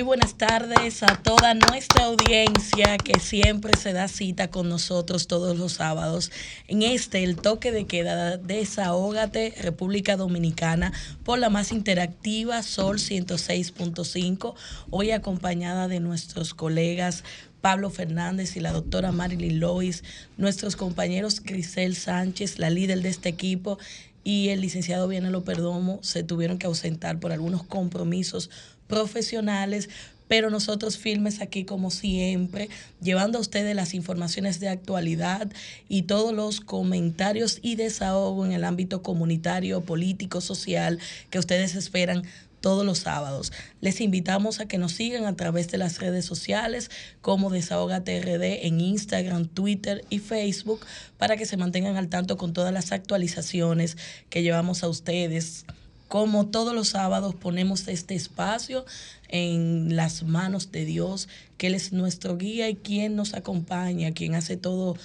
Muy buenas tardes a toda nuestra audiencia que siempre se da cita con nosotros todos los sábados en este, el toque de queda Desahógate República Dominicana por la más interactiva Sol 106.5, hoy acompañada de nuestros colegas Pablo Fernández y la doctora Marilyn Lois, nuestros compañeros Grisel Sánchez, la líder de este equipo, y el licenciado Vianelo Perdomo se tuvieron que ausentar por algunos compromisos profesionales, pero nosotros firmes aquí como siempre, llevando a ustedes las informaciones de actualidad y todos los comentarios y desahogo en el ámbito comunitario, político, social que ustedes esperan todos los sábados. Les invitamos a que nos sigan a través de las redes sociales como Desahogate RD en Instagram, Twitter y Facebook para que se mantengan al tanto con todas las actualizaciones que llevamos a ustedes como todos los sábados ponemos este espacio en las manos de Dios, que Él es nuestro guía y quien nos acompaña, quien hace todo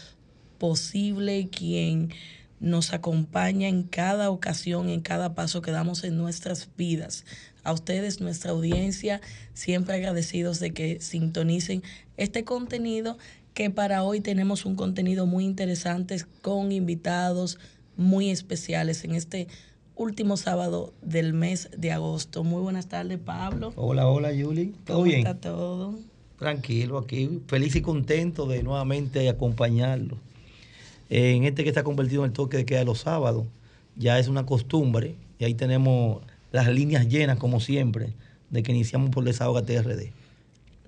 posible, quien nos acompaña en cada ocasión, en cada paso que damos en nuestras vidas. A ustedes, nuestra audiencia, siempre agradecidos de que sintonicen este contenido, que para hoy tenemos un contenido muy interesante con invitados muy especiales en este último sábado del mes de agosto. Muy buenas tardes, Pablo. Hola, hola, Yuli. ¿Todo ¿Cómo bien? está todo? Tranquilo, aquí feliz y contento de nuevamente acompañarlo. En este que está convertido en el toque de queda de los sábados, ya es una costumbre y ahí tenemos las líneas llenas, como siempre, de que iniciamos por Desahoga TRD.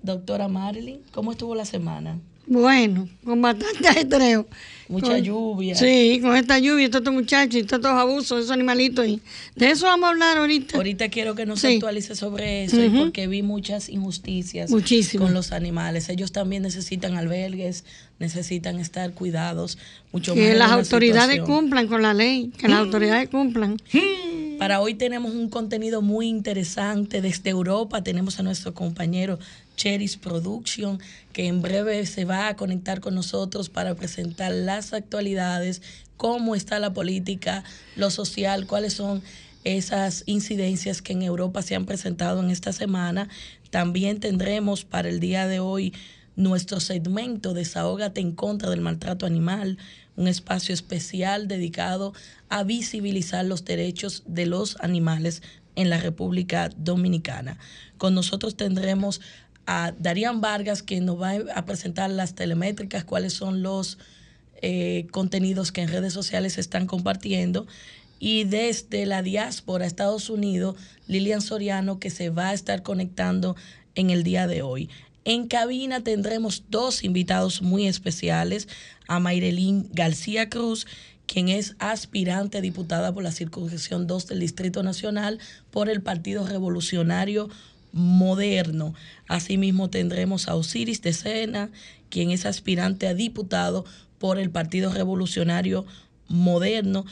Doctora Marilyn, ¿cómo estuvo la semana? Bueno, con bastante ajetreo. Mucha Con- lluvia. Sí, con esta lluvia, estos muchachos y estos abusos, esos animalitos. Y de eso vamos a hablar ahorita. Ahorita quiero que nos Sí. actualice sobre eso, porque vi muchas injusticias con los animales. Ellos también necesitan albergues, necesitan estar cuidados, mucho Que las autoridades situación. cumplan con la ley, que las autoridades cumplan. Para hoy tenemos un contenido muy interesante. Desde Europa tenemos a nuestro compañero Cheris Production, que en breve se va a conectar con nosotros para presentar las actualidades, cómo está la política, lo social, cuáles son esas incidencias que en Europa se han presentado en esta semana. También tendremos para el día de hoy nuestro segmento Desahógate en contra del maltrato animal, un espacio especial dedicado a visibilizar los derechos de los animales en la República Dominicana. Con nosotros tendremos a Darían Vargas, que nos va a presentar las telemétricas, cuáles son los eh, contenidos que en redes sociales se están compartiendo. Y desde la diáspora, Estados Unidos, Lilian Soriano, que se va a estar conectando en el día de hoy. En cabina tendremos dos invitados muy especiales, a Mayrelín García Cruz, quien es aspirante diputada por la circunscripción 2 del Distrito Nacional por el Partido Revolucionario Moderno. Asimismo tendremos a Osiris de Sena, quien es aspirante a diputado por el Partido Revolucionario Moderno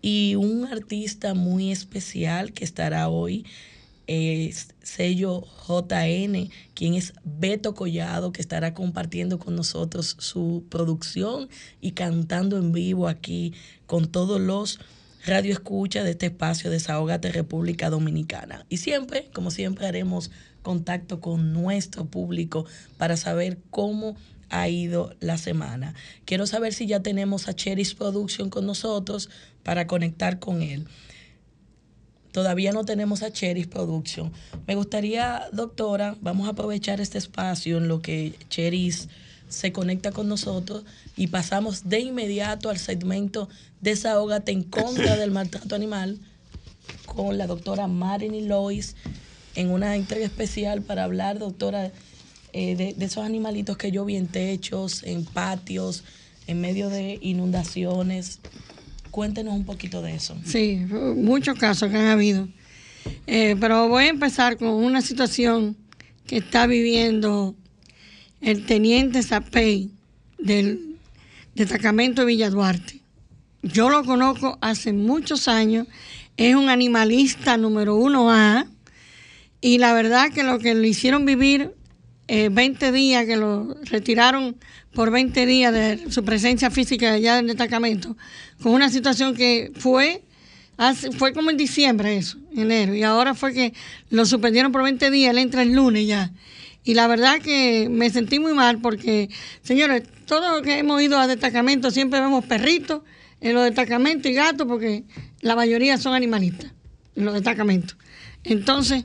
y un artista muy especial que estará hoy, es sello JN, quien es Beto Collado, que estará compartiendo con nosotros su producción y cantando en vivo aquí con todos los radio escucha de este espacio Desahogate República Dominicana. Y siempre, como siempre, haremos contacto con nuestro público para saber cómo ha ido la semana. Quiero saber si ya tenemos a Cheris Production con nosotros para conectar con él. todavía no tenemos a Cheris Production. Me gustaría, doctora, vamos a aprovechar este espacio en lo que Cheris se conecta con nosotros y pasamos de inmediato al segmento Desahógate en contra del maltrato animal con la doctora Marilyn Lois en una entrega especial para hablar, doctora, eh, de, de esos animalitos que yo vi en techos, en patios, en medio de inundaciones. Cuéntenos un poquito de eso. Sí, muchos casos que han habido. Eh, pero voy a empezar con una situación que está viviendo el teniente Zapey del destacamento de Villa Duarte. Yo lo conozco hace muchos años, es un animalista número uno A y la verdad que lo que le hicieron vivir eh, 20 días, que lo retiraron por 20 días de su presencia física allá del destacamento, con una situación que fue, hace- fue como en diciembre eso, enero, y ahora fue que lo suspendieron por 20 días, él entra el lunes ya. Y la verdad que me sentí muy mal porque, señores, todos los que hemos ido a destacamentos siempre vemos perritos en los destacamentos y gatos porque la mayoría son animalistas en los destacamentos. Entonces,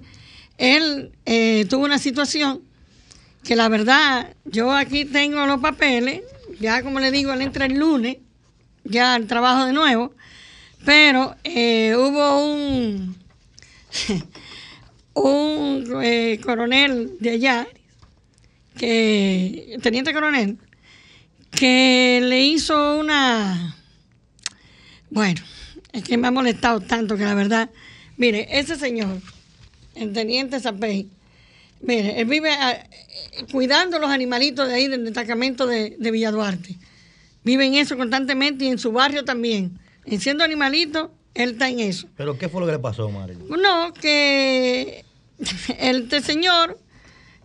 él eh, tuvo una situación que la verdad, yo aquí tengo los papeles, ya como le digo, él entra el lunes, ya al trabajo de nuevo, pero eh, hubo un, un eh, coronel de allá, que, teniente coronel, que le hizo una, bueno, es que me ha molestado tanto que la verdad, mire, ese señor, el teniente Zapey, Mire, él vive ah, eh, cuidando los animalitos de ahí del destacamento de, de Villa Duarte. Vive en eso constantemente y en su barrio también. En siendo animalito, él está en eso. ¿Pero qué fue lo que le pasó, Marilyn? No, que el este señor,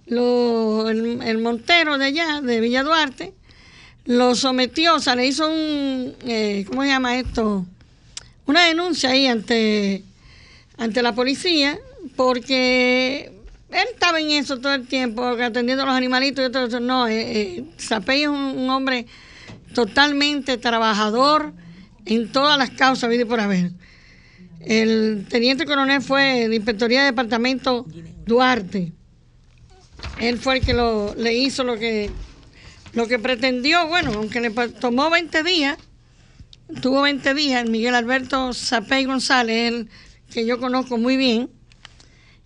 lo- el, el montero de allá, de Villa Duarte, lo sometió, o sea, le hizo un, eh, ¿cómo se llama esto? Una denuncia ahí ante, ante la policía, porque él estaba en eso todo el tiempo, atendiendo a los animalitos y todo eso. No, eh, eh, Zapey es un, un hombre totalmente trabajador en todas las causas, y por haber. El teniente coronel fue de Inspectoría de Departamento Duarte. Él fue el que le hizo lo que, lo que pretendió. Bueno, aunque le tomó 20 días, tuvo 20 días, Miguel Alberto Zapey González, el que yo conozco muy bien,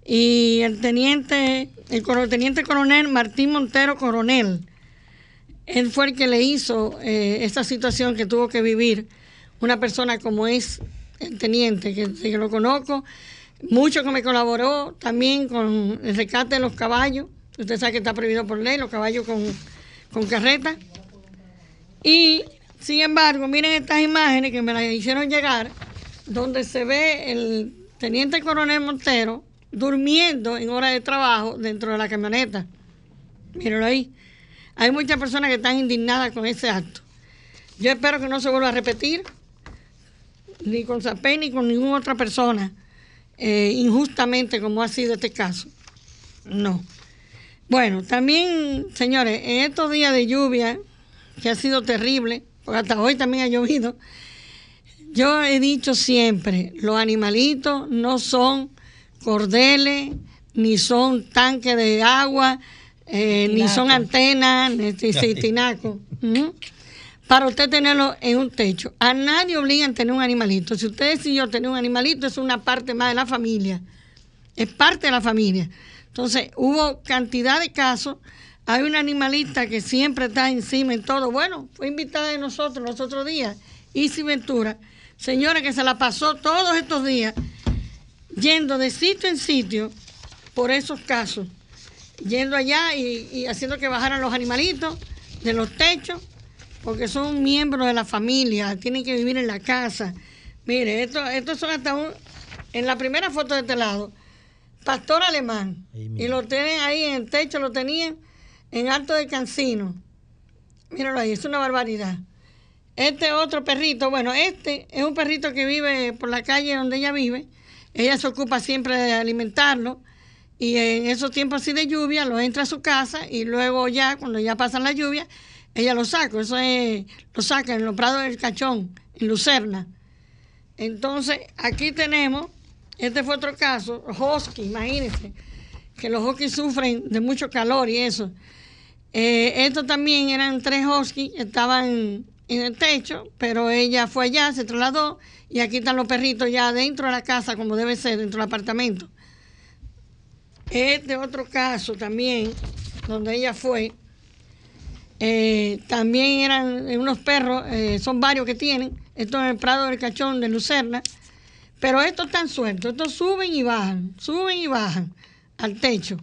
y el teniente, el coro- teniente coronel Martín Montero Coronel. Él fue el que le hizo eh, esta situación que tuvo que vivir una persona como es el teniente, que, que lo conozco, mucho que me colaboró también con el rescate de los caballos. Usted sabe que está prohibido por ley, los caballos con, con carreta. Y, sin embargo, miren estas imágenes que me las hicieron llegar, donde se ve el teniente coronel Montero durmiendo en hora de trabajo dentro de la camioneta. Mírenlo ahí. Hay muchas personas que están indignadas con ese acto. Yo espero que no se vuelva a repetir, ni con Zapé ni con ninguna otra persona, eh, injustamente como ha sido este caso. No. Bueno, también, señores, en estos días de lluvia, que ha sido terrible, porque hasta hoy también ha llovido, yo he dicho siempre, los animalitos no son cordeles, ni son tanques de agua, eh, ni son antenas, ni sí, sí, tinaco. Para usted tenerlo en un techo. A nadie obligan a tener un animalito. Si usted decidió tener un animalito, es una parte más de la familia. Es parte de la familia. Entonces, hubo cantidad de casos. Hay una animalista que siempre está encima en todo. Bueno, fue invitada de nosotros los otros días, Isi Ventura. Señora que se la pasó todos estos días yendo de sitio en sitio por esos casos. Yendo allá y, y haciendo que bajaran los animalitos de los techos, porque son miembros de la familia, tienen que vivir en la casa. Mire, estos estos son hasta un... En la primera foto de este lado, pastor alemán. Y lo tienen ahí en el techo, lo tenían en Alto de Cancino. Míralo ahí, es una barbaridad. Este otro perrito, bueno, este es un perrito que vive por la calle donde ella vive. Ella se ocupa siempre de alimentarlo y en esos tiempos así de lluvia lo entra a su casa y luego ya, cuando ya pasan la lluvia, ella lo saca. Eso es, lo saca en los prados del cachón, en Lucerna. Entonces, aquí tenemos Este fue otro caso, husky, imagínense, que los husky sufren de mucho calor y eso. Eh, estos también eran tres husky, estaban en el techo, pero ella fue allá, se trasladó y aquí están los perritos ya dentro de la casa, como debe ser, dentro del apartamento. Este otro caso también, donde ella fue, eh, también eran unos perros, eh, son varios que tienen, esto en el Prado del Cachón de Lucerna, pero estos están sueltos, estos suben y bajan, suben y bajan al techo.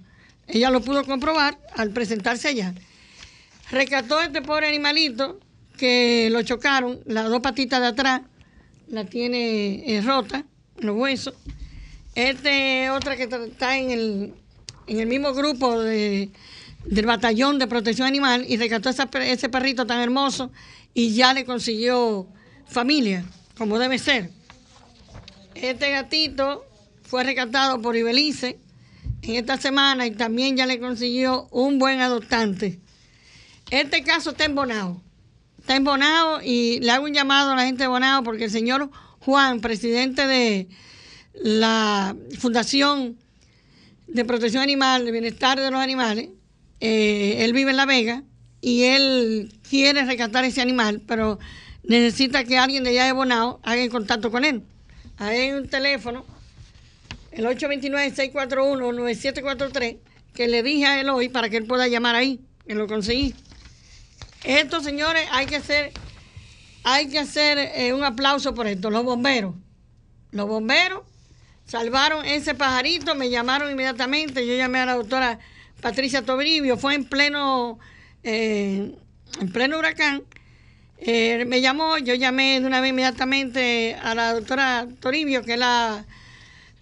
Ella lo pudo comprobar al presentarse allá. Rescató a este pobre animalito que lo chocaron, las dos patitas de atrás, la tiene eh, rota, los huesos. Este otra que está en el, en el mismo grupo de, del batallón de protección animal y rescató esa, ese perrito tan hermoso y ya le consiguió familia, como debe ser. Este gatito fue rescatado por Ibelice en esta semana y también ya le consiguió un buen adoptante. Este caso está embonado. Está embonado y le hago un llamado a la gente de Bonao porque el señor Juan, presidente de la Fundación de Protección Animal, de Bienestar de los Animales, eh, él vive en La Vega y él quiere rescatar ese animal, pero necesita que alguien de allá de Bonao haga contacto con él. Hay un teléfono, el 829-641-9743, que le dije a él hoy para que él pueda llamar ahí, que lo conseguí. Esto, señores, hay que hacer, hay que hacer eh, un aplauso por esto. Los bomberos, los bomberos salvaron ese pajarito, me llamaron inmediatamente, yo llamé a la doctora Patricia Tobrivio, fue en pleno, eh, en pleno huracán. Eh, me llamó, yo llamé de una vez inmediatamente a la doctora Toribio, que es la,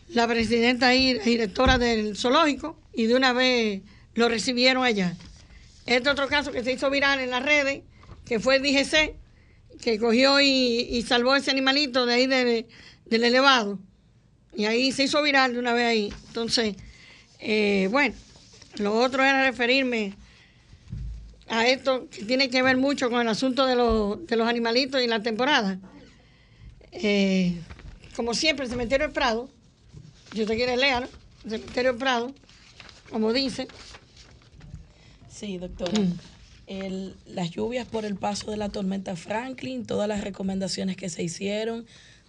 la presidenta y directora del zoológico, y de una vez lo recibieron allá. Este otro caso que se hizo viral en las redes, que fue el DGC, que cogió y, salvó ese animalito de ahí del elevado. Y ahí se hizo viral de una vez ahí. Entonces, eh, bueno, lo otro era referirme a esto que tiene que ver mucho con el asunto de los, de los animalitos y la temporada. Eh, como siempre, el cementerio del Prado, yo te quiero leer, el cementerio del Prado, como dice, Sí, doctora. Mm. las lluvias por el paso de la tormenta Franklin, todas las recomendaciones que se hicieron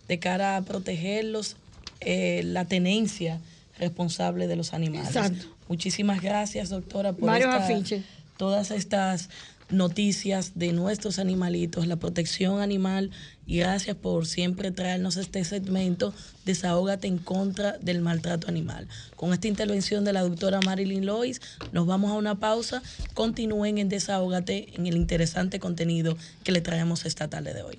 de cara a protegerlos, eh, la tenencia responsable de los animales. Exacto. Muchísimas gracias, doctora, por todas estas noticias de nuestros animalitos, la protección animal y gracias por siempre traernos este segmento Desahógate en contra del maltrato animal. Con esta intervención de la doctora Marilyn Lois, nos vamos a una pausa. Continúen en Desahógate en el interesante contenido que le traemos esta tarde de hoy.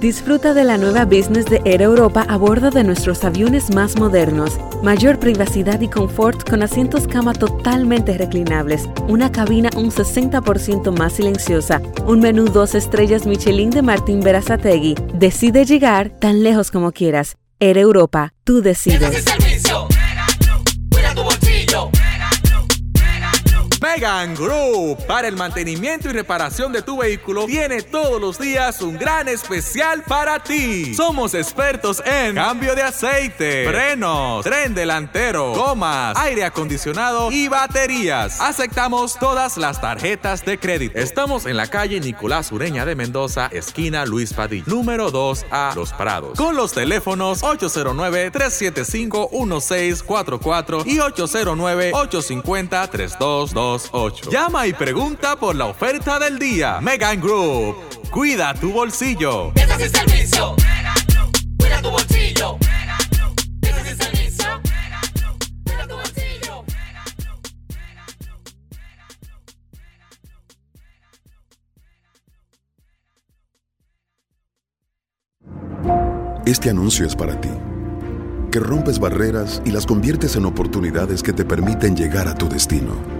Disfruta de la nueva business de Air Europa a bordo de nuestros aviones más modernos. Mayor privacidad y confort con asientos cama totalmente reclinables, una cabina un 60% más silenciosa, un menú dos estrellas Michelin de Martín Berazategui. Decide llegar tan lejos como quieras. Air Europa, tú decides. Megan Group para el mantenimiento y reparación de tu vehículo tiene todos los días un gran especial para ti. Somos expertos en cambio de aceite, frenos, tren delantero, gomas, aire acondicionado y baterías. Aceptamos todas las tarjetas de crédito. Estamos en la calle Nicolás Ureña de Mendoza, esquina Luis Padilla, número 2 a Los Prados, con los teléfonos 809-375-1644 y 809-850-3222. 828. Llama y pregunta por la oferta del día. Megan Group. Cuida tu bolsillo. Es el servicio. Cuida tu bolsillo. Es el servicio. Cuida tu bolsillo. Este anuncio es para ti, que rompes barreras y las conviertes en oportunidades que te permiten llegar a tu destino.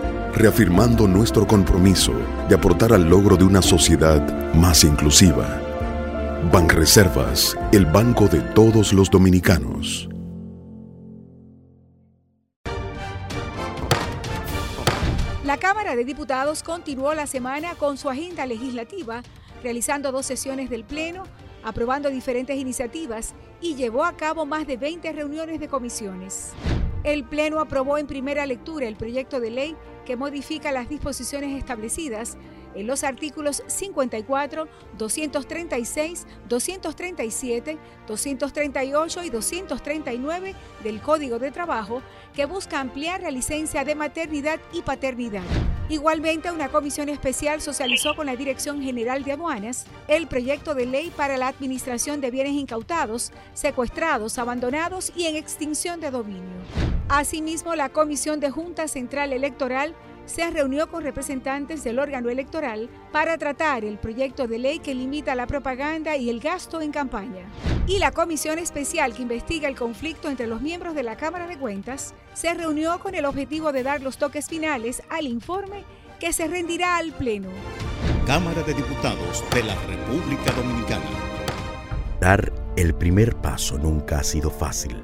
reafirmando nuestro compromiso de aportar al logro de una sociedad más inclusiva. Banreservas, el banco de todos los dominicanos. La Cámara de Diputados continuó la semana con su agenda legislativa, realizando dos sesiones del Pleno, aprobando diferentes iniciativas y llevó a cabo más de 20 reuniones de comisiones. El Pleno aprobó en primera lectura el proyecto de ley que modifica las disposiciones establecidas en los artículos 54, 236, 237, 238 y 239 del Código de Trabajo que busca ampliar la licencia de maternidad y paternidad. Igualmente, una comisión especial socializó con la Dirección General de Aduanas el proyecto de ley para la administración de bienes incautados, secuestrados, abandonados y en extinción de dominio. Asimismo, la Comisión de Junta Central Electoral se reunió con representantes del órgano electoral para tratar el proyecto de ley que limita la propaganda y el gasto en campaña. Y la comisión especial que investiga el conflicto entre los miembros de la Cámara de Cuentas se reunió con el objetivo de dar los toques finales al informe que se rendirá al Pleno. Cámara de Diputados de la República Dominicana. Dar el primer paso nunca ha sido fácil,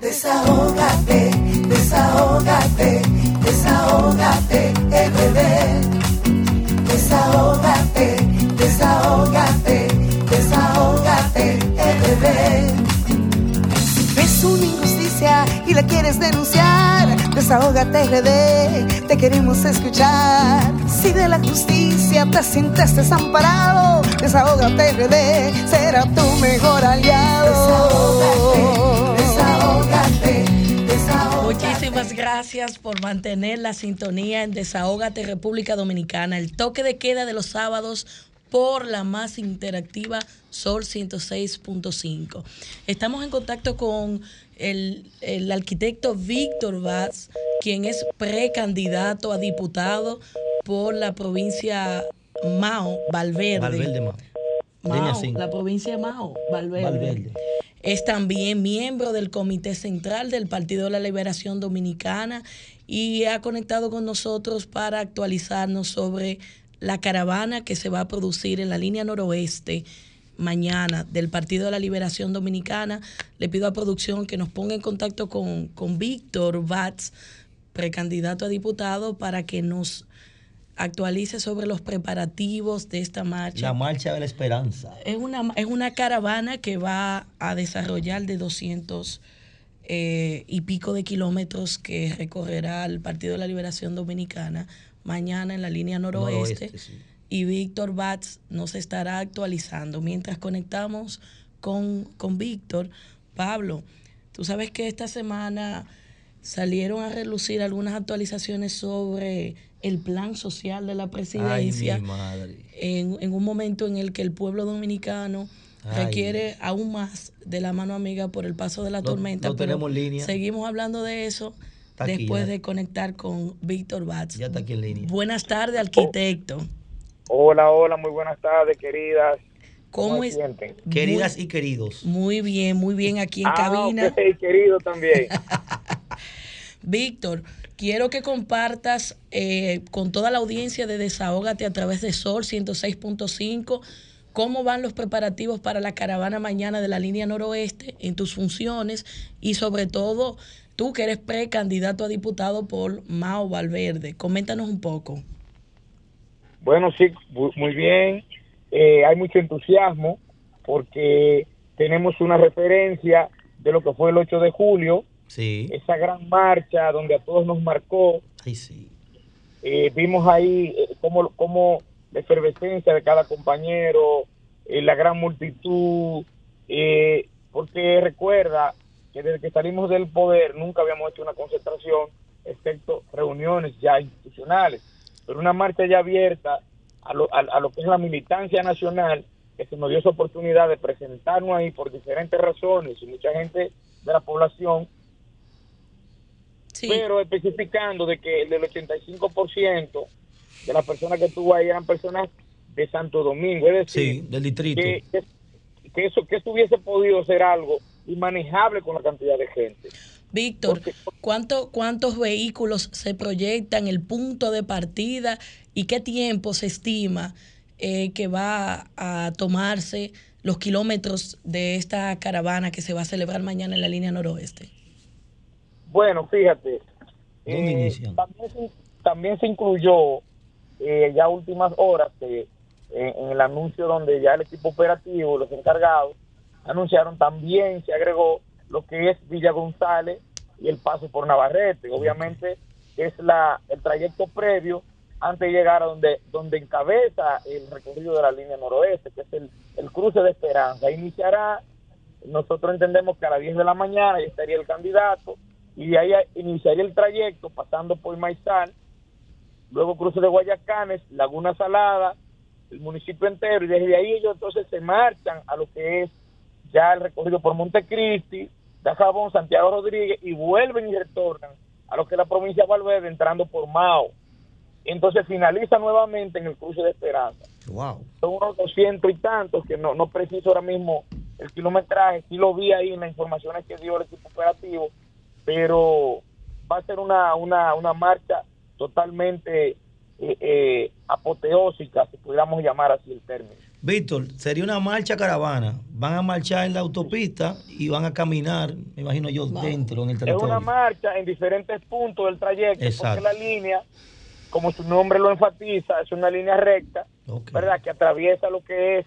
Desahógate, desahógate, desahógate, RD. Desahógate, desahógate, desahógate, RD. Es una injusticia y la quieres denunciar. Desahógate RD, te queremos escuchar. Si de la justicia te sientes desamparado, desahógate RD, será tu mejor aliado. Desahógate. Muchísimas gracias por mantener la sintonía en Desahógate República Dominicana. El toque de queda de los sábados por la más interactiva Sol 106.5. Estamos en contacto con el, el arquitecto Víctor Vaz, quien es precandidato a diputado por la provincia Mao, Valverde. Valverde Mao. Mao, la provincia de Mao, Valverde. Valverde. Es también miembro del Comité Central del Partido de la Liberación Dominicana y ha conectado con nosotros para actualizarnos sobre la caravana que se va a producir en la línea noroeste mañana del Partido de la Liberación Dominicana. Le pido a producción que nos ponga en contacto con, con Víctor Batz, precandidato a diputado, para que nos actualice sobre los preparativos de esta marcha. La marcha de la esperanza. Es una, es una caravana que va a desarrollar de 200 eh, y pico de kilómetros que recorrerá el Partido de la Liberación Dominicana mañana en la línea noroeste. Noroeste, sí. Y Víctor Batz nos estará actualizando. Mientras conectamos con, con Víctor, Pablo, tú sabes que esta semana salieron a relucir algunas actualizaciones sobre el plan social de la presidencia Ay, mi madre. en, en un momento en el que el pueblo dominicano Ay. requiere aún más de la mano amiga por el paso de la Lo- tormenta. lo tenemos en línea. Seguimos hablando de eso aquí después ya. de conectar con Víctor Batz. Ya está aquí en línea. Buenas tardes, arquitecto. Hola, hola, muy buenas tardes, queridas. ¿Cómo me es? sienten? Queridas y queridos. Muy bien, muy bien aquí en Ah, cabina. ok, querido también. Víctor, quiero que compartas eh, con toda la audiencia de Desahógate a través de Sol 106.5 cómo van los preparativos para la caravana mañana de la línea noroeste en tus funciones y sobre todo tú que eres precandidato a diputado por Mao Valverde. Coméntanos un poco. Bueno, sí, muy bien. Eh, hay mucho entusiasmo porque tenemos una referencia de lo que fue el 8 de julio, Sí. esa gran marcha donde a todos nos marcó. Ay, sí. Eh, vimos ahí eh, cómo, cómo la efervescencia de cada compañero, eh, la gran multitud, eh, porque recuerda que desde que salimos del poder nunca habíamos hecho una concentración, excepto reuniones ya institucionales, pero una marcha ya abierta a lo, a, a lo que es la militancia nacional, que se nos dio esa oportunidad de presentarnos ahí por diferentes razones y mucha gente de la población pero especificando de que el del 85% de las personas que estuvo ahí eran personas de Santo Domingo, es decir, Sí, del distrito. que, que, que eso que esto hubiese podido ser algo inmanejable con la cantidad de gente. Víctor, ¿cuánto, ¿cuántos vehículos se proyectan, el punto de partida y qué tiempo se estima eh, que va a tomarse los kilómetros de esta caravana que se va a celebrar mañana en la línea noroeste? Bueno, fíjate, eh, también, se, también se incluyó eh, ya últimas horas que eh, en el anuncio donde ya el equipo operativo, los encargados, anunciaron también se agregó lo que es Villa González y el paso por Navarrete. Obviamente es la el trayecto previo antes de llegar a donde donde encabeza el recorrido de la línea noroeste, que es el, el cruce de Esperanza. Iniciará, nosotros entendemos que a las 10 de la mañana ya estaría el candidato y de ahí iniciaría el trayecto pasando por Maizal, luego cruce de Guayacanes, Laguna Salada, el municipio entero, y desde ahí ellos entonces se marchan a lo que es ya el recorrido por Montecristi, Dajabón, Santiago Rodríguez, y vuelven y retornan a lo que es la provincia de Valverde entrando por Mao. Entonces finaliza nuevamente en el cruce de Esperanza. Wow. Son unos doscientos y tantos que no, no preciso ahora mismo el kilometraje, sí lo vi ahí en las informaciones que dio el equipo operativo, pero va a ser una, una, una marcha totalmente eh, eh, apoteósica, si pudiéramos llamar así el término. Víctor, sería una marcha caravana. Van a marchar en la autopista y van a caminar, me imagino yo, dentro, en el Es una territorio. marcha en diferentes puntos del trayecto, Exacto. porque la línea, como su nombre lo enfatiza, es una línea recta, ¿verdad? Que atraviesa lo que es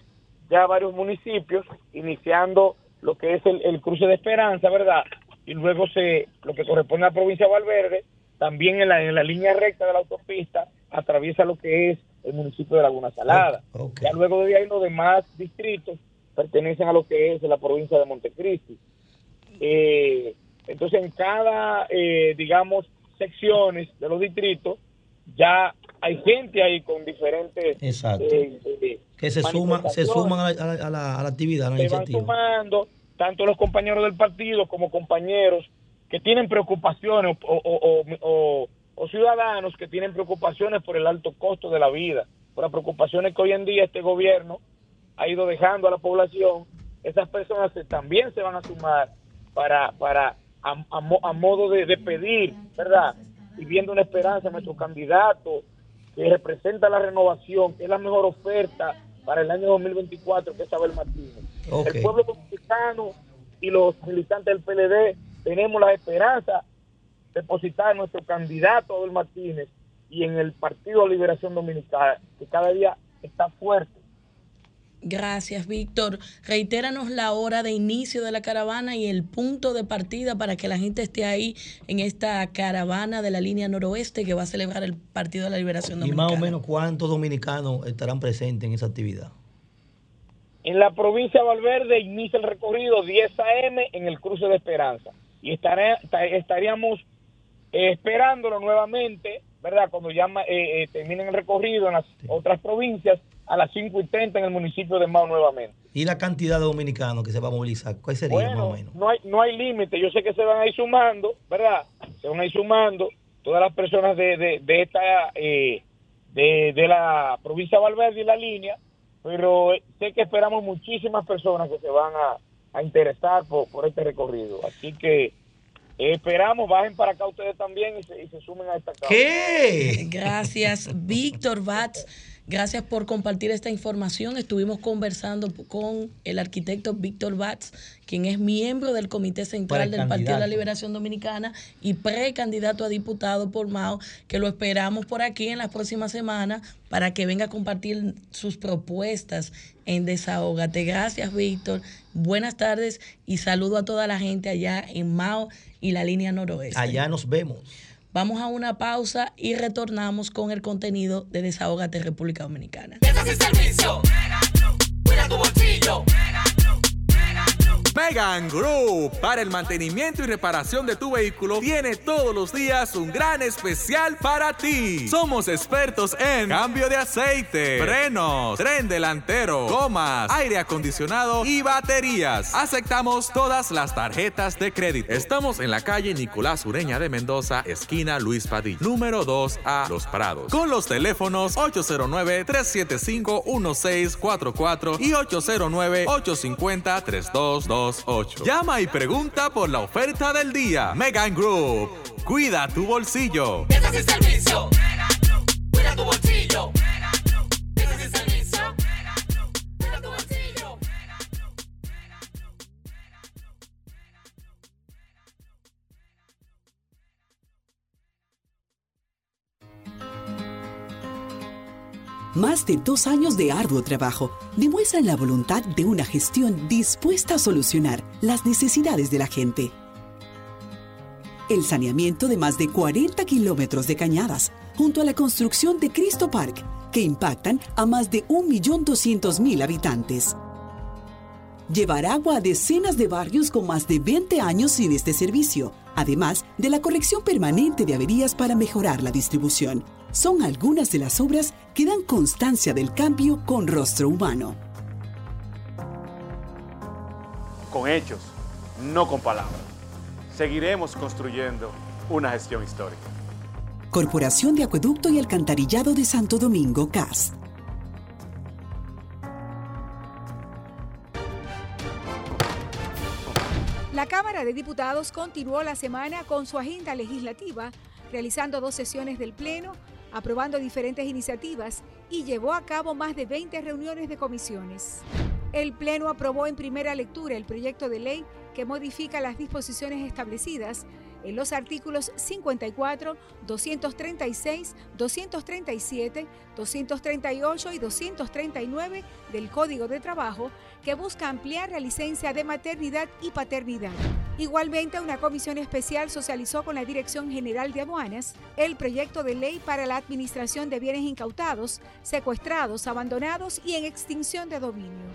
ya varios municipios, iniciando lo que es el, el cruce de Esperanza, ¿verdad? Y luego se lo que corresponde a la provincia de Valverde, también en la, en la línea recta de la autopista, atraviesa lo que es el municipio de Laguna Salada. Ya luego de ahí los demás distritos pertenecen a lo que es la provincia de Montecristi. Eh, entonces en cada, eh, digamos, secciones de los distritos, ya hay gente ahí con diferentes... Exacto. eh, eh, que se suman, se suman a la, a la- a la- actividad, a la se van iniciativa. sumando tanto los compañeros del partido como compañeros que tienen preocupaciones o, ciudadanos que tienen preocupaciones por el alto costo de la vida, por las preocupaciones que hoy en día este gobierno ha ido dejando a la población, esas personas se- también se van a sumar para, para a modo de, de pedir, ¿verdad? Y viendo una esperanza a nuestro candidato que representa la renovación, que es la mejor oferta para el año 2024, que es Abel Martínez. El pueblo dominicano y los militantes del PLD tenemos la esperanza de depositar en nuestro candidato Abel Martínez y en el Partido de Liberación Dominicana, que cada día está fuerte. Gracias, Víctor. Reitéranos la hora de inicio de la caravana y el punto de partida para que la gente esté ahí en esta caravana de la línea noroeste que va a celebrar el Partido de la Liberación Y Dominicana. más o menos cuántos dominicanos estarán presentes en esa actividad. En la provincia de Valverde inicia el recorrido 10 a.m. en el cruce de Esperanza. Y estaré- estaríamos eh, esperándolo nuevamente, ¿verdad? Cuando ya eh, eh, terminen el recorrido en las otras provincias a las 5 y 30 en el municipio de Mao nuevamente. ¿Y la cantidad de dominicanos que se va a movilizar? ¿Cuál sería más o menos? no hay, no hay límite. Yo sé que se van a ir sumando, ¿verdad? Se van a ir sumando todas las personas de, de, de esta, eh, de, de la provincia de Valverde y la línea, pero eh, sé que esperamos muchísimas personas que se van a, a interesar por, por este recorrido. Así que eh, esperamos, bajen para acá ustedes también y se, y se sumen a esta causa. Gracias, Víctor Batz. Gracias por compartir esta información. Estuvimos conversando con el arquitecto Víctor Batz, quien es miembro del Comité Central del Partido de la. Liberación Dominicana y precandidato a diputado por Mao, que lo esperamos por aquí en las próximas semanas para que venga a compartir sus propuestas en Desahógate. Gracias, Víctor. Buenas tardes y saludo a toda la gente allá en Mao y la línea noroeste. Allá nos vemos. Vamos a una pausa y retornamos con el contenido de Desahógate República Dominicana. Cuida tu bolsillo. Megan Group, para el mantenimiento y reparación de tu vehículo, tiene todos los días un gran especial para ti. Somos expertos en cambio de aceite, frenos, tren delantero, gomas, aire acondicionado y baterías. Aceptamos todas las tarjetas de crédito. Estamos en la calle Nicolás Ureña de Mendoza, esquina Luis Padilla, número 2A, Los Prados. Con los teléfonos 809-375-1644 y 809-850-3228. Llama y pregunta por la oferta del día. Megan Group. Cuida tu bolsillo. sin servicio. Más de dos años de arduo trabajo demuestran la voluntad de una gestión dispuesta a solucionar las necesidades de la gente. El saneamiento de más de 40 kilómetros de cañadas, junto a la construcción de Cristo Park, que impactan a más de 1.200.000 habitantes. Llevar agua a decenas de barrios con más de 20 años sin este servicio, además de la corrección permanente de averías para mejorar la distribución, son algunas de las obras que dan constancia del cambio con rostro humano. Con hechos, no con palabras. Seguiremos construyendo una gestión histórica. Corporación de Acueducto y Alcantarillado de Santo Domingo, CAS. La Cámara de Diputados continuó la semana con su agenda legislativa, realizando dos sesiones del Pleno, aprobando diferentes iniciativas y llevó a cabo más de 20 reuniones de comisiones. El Pleno aprobó en primera lectura el proyecto de ley que modifica las disposiciones establecidas en los artículos 54, 236, 237, 238 y 239 del Código de Trabajo que busca ampliar la licencia de maternidad y paternidad. Igualmente, una comisión especial socializó con la Dirección General de Aduanas el proyecto de ley para la administración de bienes incautados, secuestrados, abandonados y en extinción de dominio.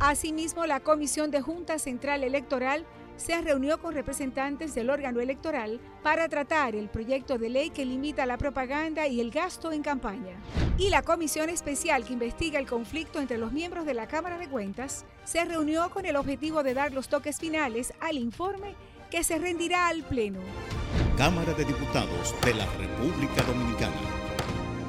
Asimismo, la Comisión de Junta Central Electoral se reunió con representantes del órgano electoral para tratar el proyecto de ley que limita la propaganda y el gasto en campaña. Y la comisión especial que investiga el conflicto entre los miembros de la Cámara de Cuentas se reunió con el objetivo de dar los toques finales al informe que se rendirá al Pleno. Cámara de Diputados de la República Dominicana.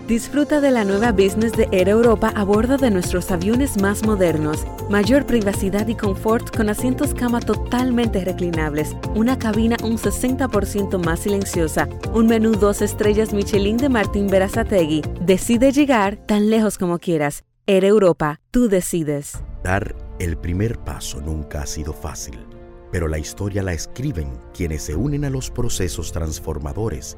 Disfruta de la nueva business de Air Europa a bordo de nuestros aviones más modernos. Mayor privacidad y confort con asientos cama totalmente reclinables, una cabina un 60% más silenciosa, un menú dos estrellas Michelin de Martín Berazategui. Decide llegar tan lejos como quieras. Air Europa, tú decides. Dar el primer paso nunca ha sido fácil, pero la historia la escriben quienes se unen a los procesos transformadores,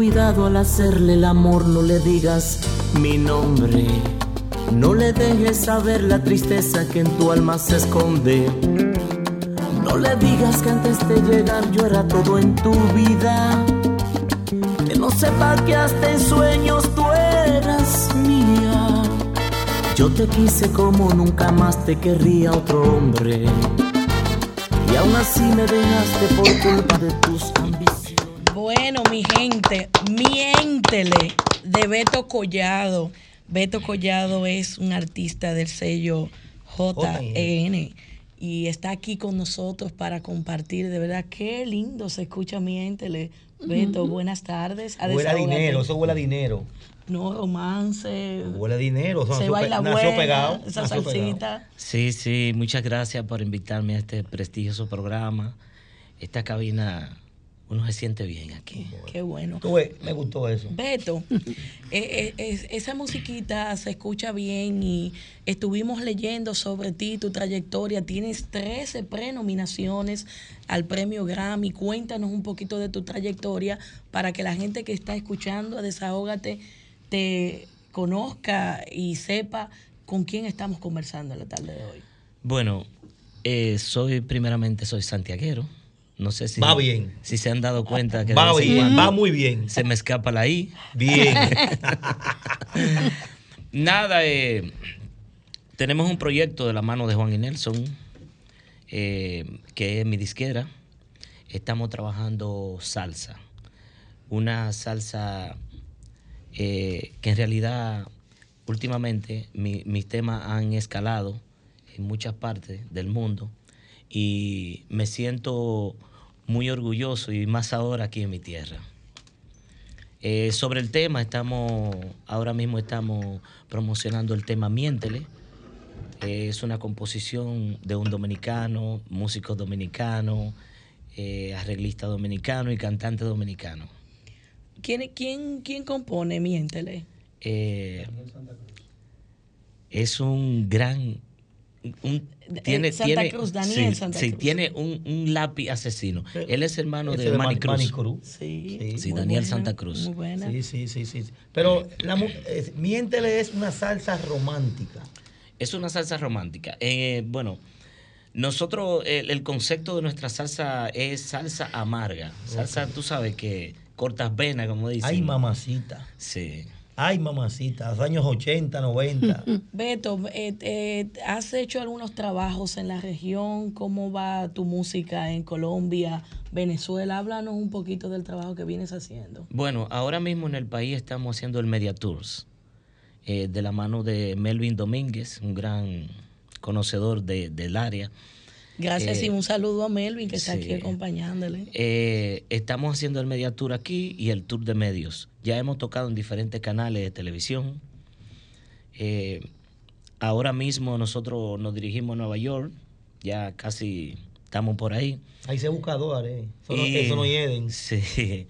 Cuidado al hacerle el amor, no le digas mi nombre. No le dejes saber la tristeza que en tu alma se esconde. No le digas que antes de llegar yo era todo en tu vida. Que no sepa que hasta en sueños tú eras mía. Yo te quise como nunca más te querría otro hombre. Y aún así me dejaste por culpa de tus ambiciones. Bueno, mi gente, miéntele de Beto Collado. Beto Collado es un artista del sello JN y está aquí con nosotros para compartir. De verdad, qué lindo se escucha miéntele. Beto, buenas tardes. A Huele a Desahógate. dinero, eso huele a dinero. No, romance. Huele a dinero. eso Se nació baila buena, pegado, esa nació pegado. salsita. Sí, sí, muchas gracias por invitarme a este prestigioso programa. Esta cabina, uno se siente bien aquí. Qué bueno. Tú me gustó eso. Beto, eh, eh, es- esa musiquita se escucha bien y estuvimos leyendo sobre ti, tu trayectoria. Tienes 13 prenominaciones al premio Grammy. Cuéntanos un poquito de tu trayectoria para que la gente que está escuchando a Desahógate te conozca y sepa con quién estamos conversando en la tarde de hoy. Bueno, eh, soy primeramente soy santiaguero. No sé si, Va bien. si se han dado cuenta que Va bien, va muy bien. Se me escapa la I. Bien. Nada, eh, tenemos un proyecto de la mano de Juan y Nelson, eh, que es mi disquera. Estamos trabajando salsa. Una salsa eh, que en realidad últimamente mi- mis temas han escalado en muchas partes del mundo y me siento muy orgulloso y más ahora aquí en mi tierra. Eh, sobre el tema, estamos, ahora mismo estamos promocionando el tema Miéntele. Eh, es una composición de un dominicano, músico dominicano, eh, arreglista dominicano y cantante dominicano. ¿Quién, quién, quién compone Miéntele? Es un gran... un- tiene, Eh, Santa tiene- Cruz, Daniel sí, Santa sí, Cruz. tiene un, un lápiz asesino. Él es hermano de de Manny Cruz. Manny Cruz. Sí, Sí, Daniel buena, Santa Cruz. muy buena. Sí, sí, sí, sí. Pero la, mu- es- miéntele es una salsa romántica. Es una salsa romántica. Eh, bueno, nosotros, el, el concepto de nuestra salsa es salsa amarga. Salsa, tú sabes que cortas venas, como dicen. Ay, mamacita. Sí. Ay, mamacita. Los años 80, 90. Beto, eh, eh, ¿has hecho algunos trabajos en la región? ¿Cómo va tu música en Colombia, Venezuela? Háblanos un poquito del trabajo que vienes haciendo. Bueno, ahora mismo en el país estamos haciendo el Media Tours eh, de la mano de Melvin Domínguez, un gran conocedor de- del área. Gracias Eh, y un saludo a Melvin que está sí. aquí acompañándole. Eh, estamos haciendo el Media Tour aquí y el Tour de Medios. Ya hemos tocado en diferentes canales de televisión. Eh, ahora mismo nosotros nos dirigimos a Nueva York. Ya casi estamos por ahí. Ahí se busca dólares. Eso, no, eso no hieden. Sí.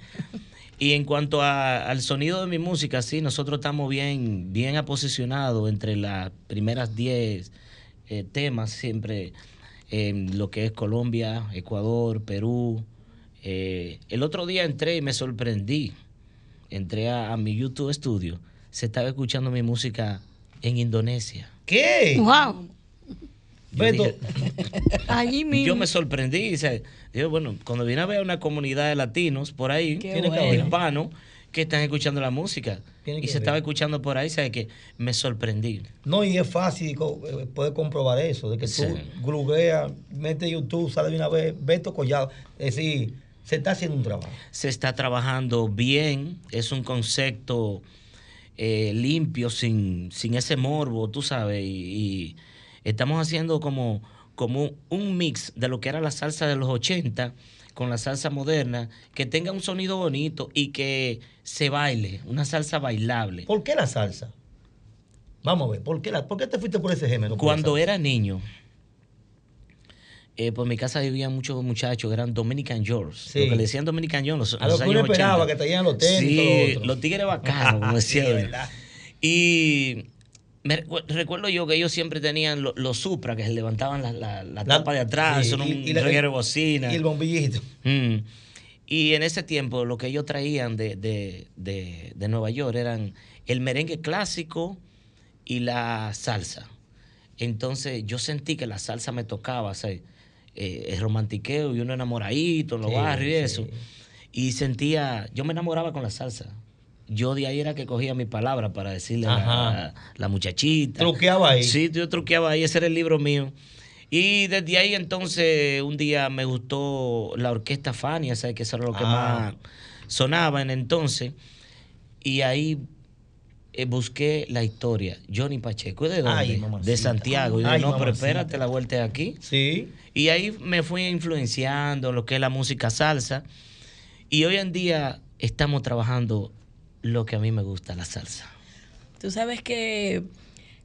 Y en cuanto a- al sonido de mi música, sí, nosotros estamos bien, bien aposicionados entre las primeras 10 eh, temas, siempre en lo que es Colombia, Ecuador, Perú. Eh, el otro día entré y me sorprendí. Entré a, a mi YouTube Studio. Se estaba escuchando mi música en Indonesia. ¿Qué? ¡Wow! Yo Beto. dije- Allí mismo. yo me sorprendí. o sea, bueno, cuando vine a ver una comunidad de latinos por ahí, bueno. hispanos, que están escuchando la música. Tiene Y se ver. estaba escuchando por ahí, ¿sabes que Me sorprendí. No, y es fácil eh, poder comprobar eso, de que tú Sí. googleas, mete YouTube, sale de una vez, Beto Collado. Es decir, se está haciendo un trabajo. Se está trabajando bien, es un concepto eh, limpio, sin, sin ese morbo, tú sabes, y, y estamos haciendo como, como un mix de lo que era la salsa de los 80 con la salsa moderna, que tenga un sonido bonito y que se baile, una salsa bailable. ¿Por qué la salsa? Vamos a ver, ¿por qué, la, ¿por qué te fuiste por ese género? Cuando era niño, eh, por mi casa vivían muchos muchachos que eran Dominican George. Sí. Lo que le decían Dominican George. Los, A lo los que uno años esperaba, 80. que traían los tenis y Sí, todo lo otro. los tigres bacanos, como decía. Sí, y me recuerdo yo que ellos siempre tenían lo- los Supra, que se levantaban la, la- tapa de atrás, sí, son un y- y la- reguero de bocina. Y el bombillito. Mm. Y en ese tiempo lo que ellos traían de, de- de- de Nueva York eran el merengue clásico y la salsa. Entonces yo sentí que la salsa me tocaba, o sea, eh, el romantiqueo y uno enamoradito en los Sí, barrios y sí. eso. Y sentía, yo me enamoraba con la salsa. Yo de ahí era que cogía mi palabra para decirle a la, la muchachita. Truqueaba ahí. Sí, yo truqueaba ahí, ese era el libro mío. Y desde ahí entonces un día me gustó la orquesta Fania, ¿sabes? Que eso era lo que Ah. más sonaba en entonces. Y ahí eh, busqué la historia. Johnny Pacheco, ¿de dónde? Ay, de Santiago. Y yo, Ay, no, pero espérate, la vuelta es aquí. Sí. Y ahí me fui influenciando en lo que es la música salsa. Y hoy en día estamos trabajando lo que a mí me gusta, la salsa. Tú sabes que.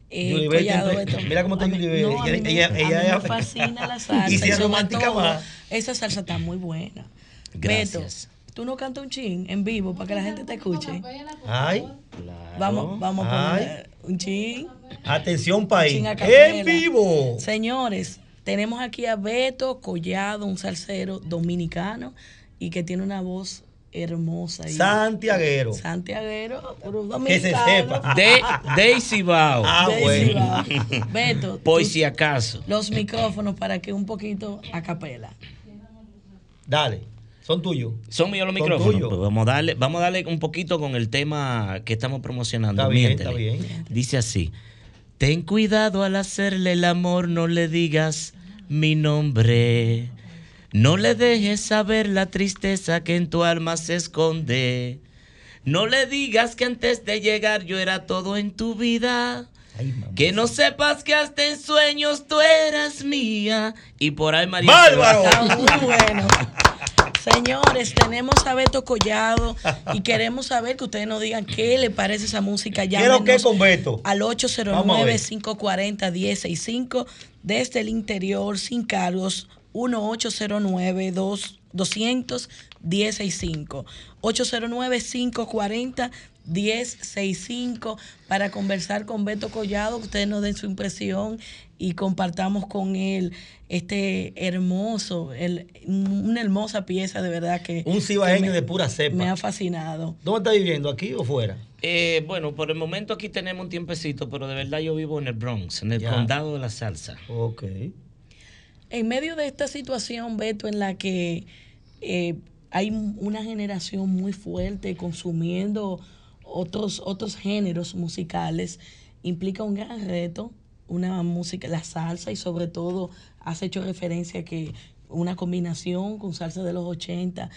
eh, siempre- mira cómo está Bell. no, Ella- me- ella- ella- me fascina la salsa. Y si es romántica todo, más. Esa salsa está muy buena. Gracias. Beto, tú no cantas un chin en vivo para que la gente te escuche. Ay. Vamos, vamos a Ay. poner un chin. Atención, país. Chin. En vivo. Señores, tenemos aquí a Beto Collado, un salsero dominicano y que tiene una voz hermosa. y- Santiaguero. Santiaguero, pero Que se sepa. De, Daisy Bao. Ah, Daisy bueno. Bao. Beto, Por tú- si acaso. los micrófonos para que un poquito a capela. Dale. Son tuyos. Son míos los Son micrófonos. tuyos. Pues vamos a darle, vamos a darle un poquito con el tema que estamos promocionando. Está bien, está bien. Dice así: Ten cuidado al hacerle el amor, no le digas mi nombre. No le dejes saber la tristeza que en tu alma se esconde. No le digas que antes de llegar yo era todo en tu vida. Que no sepas que hasta en sueños tú eras mía. Y por ahí María. se va. Está muy bueno. Señores, tenemos a Beto Collado y queremos saber que ustedes nos digan qué le parece esa música. Quiero que con Beto. Al Vamos a ver. 809-540-1065 desde el interior sin cargos 1-809-200-1065. 809-540-1065 para conversar con Beto Collado, que ustedes nos den su impresión y compartamos con él este hermoso, el- una hermosa pieza de verdad que... Un cibaeño de pura cepa. Me ha fascinado. ¿Dónde está viviendo? ¿Aquí o fuera? Eh, bueno, por el momento aquí tenemos un tiempecito, pero de verdad yo vivo en el Bronx, en el Ya. condado de la salsa. Ok. En medio de esta situación, Beto, en la que eh, hay una generación muy fuerte consumiendo otros, otros géneros musicales, implica un gran reto, una música, la salsa y sobre todo has hecho referencia a que una combinación con salsa de los 80.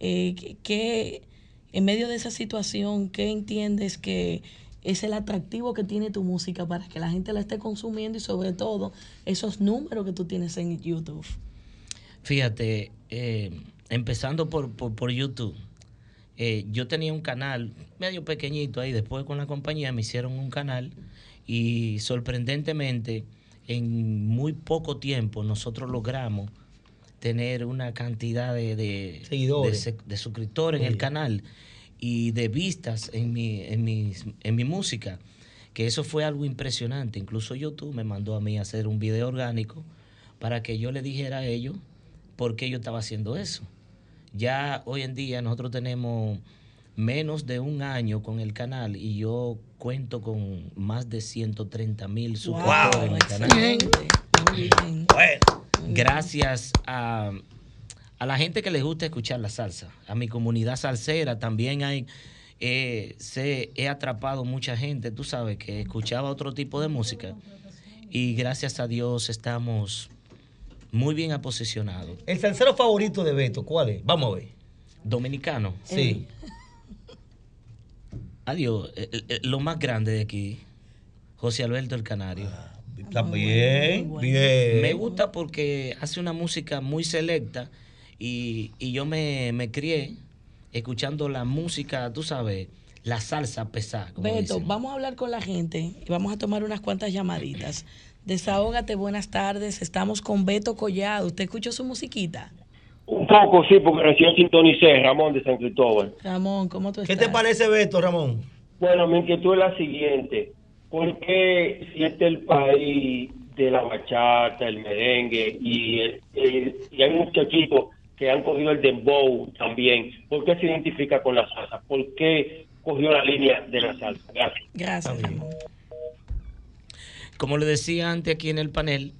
Eh, en medio de esa situación, ¿qué entiendes que es el atractivo que tiene tu música para que la gente la esté consumiendo y sobre todo esos números que tú tienes en YouTube? Fíjate, eh, empezando por, por, por YouTube, eh, yo tenía un canal medio pequeñito ahí, después con la compañía me hicieron un canal y sorprendentemente en muy poco tiempo nosotros logramos tener una cantidad de, de, Seguidores. de, suscriptores en el canal y de vistas en mi, en, mis- en mi música, que eso fue algo impresionante. Incluso YouTube me mandó a mí a hacer un video orgánico para que yo le dijera a ellos por qué yo estaba haciendo eso. Ya hoy en día nosotros tenemos menos de un año con el canal y yo cuento con más de 130 mil suscriptores en el canal. Gracias a, a la gente que les gusta escuchar la salsa, a mi comunidad salsera también hay, eh, se, he atrapado mucha gente, tú sabes, que escuchaba otro tipo de música y gracias a Dios estamos muy bien aposicionados. El salsero favorito de Beto, ¿cuál es? Vamos a ver. Dominicano. Sí. Adiós, eh, eh, lo más grande de aquí, José Alberto el Canario. Está bien, bien. Me gusta porque hace una música muy selecta y, y yo me, me crié escuchando la música, tú sabes, la salsa pesada. como Beto, dicen. vamos a hablar con la gente y vamos a tomar unas cuantas llamaditas. Desahógate, buenas tardes. Estamos con Beto Collado. ¿Usted escuchó su musiquita? Un poco, sí, porque recién sintonicé, Ramón de San Cristóbal. Ramón, ¿cómo tú ¿Qué estás? te parece Beto, Ramón? Bueno, mi inquietud es la siguiente. ¿Por qué si este es el país de la bachata, el merengue, y, el- el- y hay muchachitos que han cogido el dembow también. ¿Por qué se identifica con la salsa? ¿Por qué cogió la línea de la salsa? Gracias. Gracias. Como le decía antes aquí en el panel,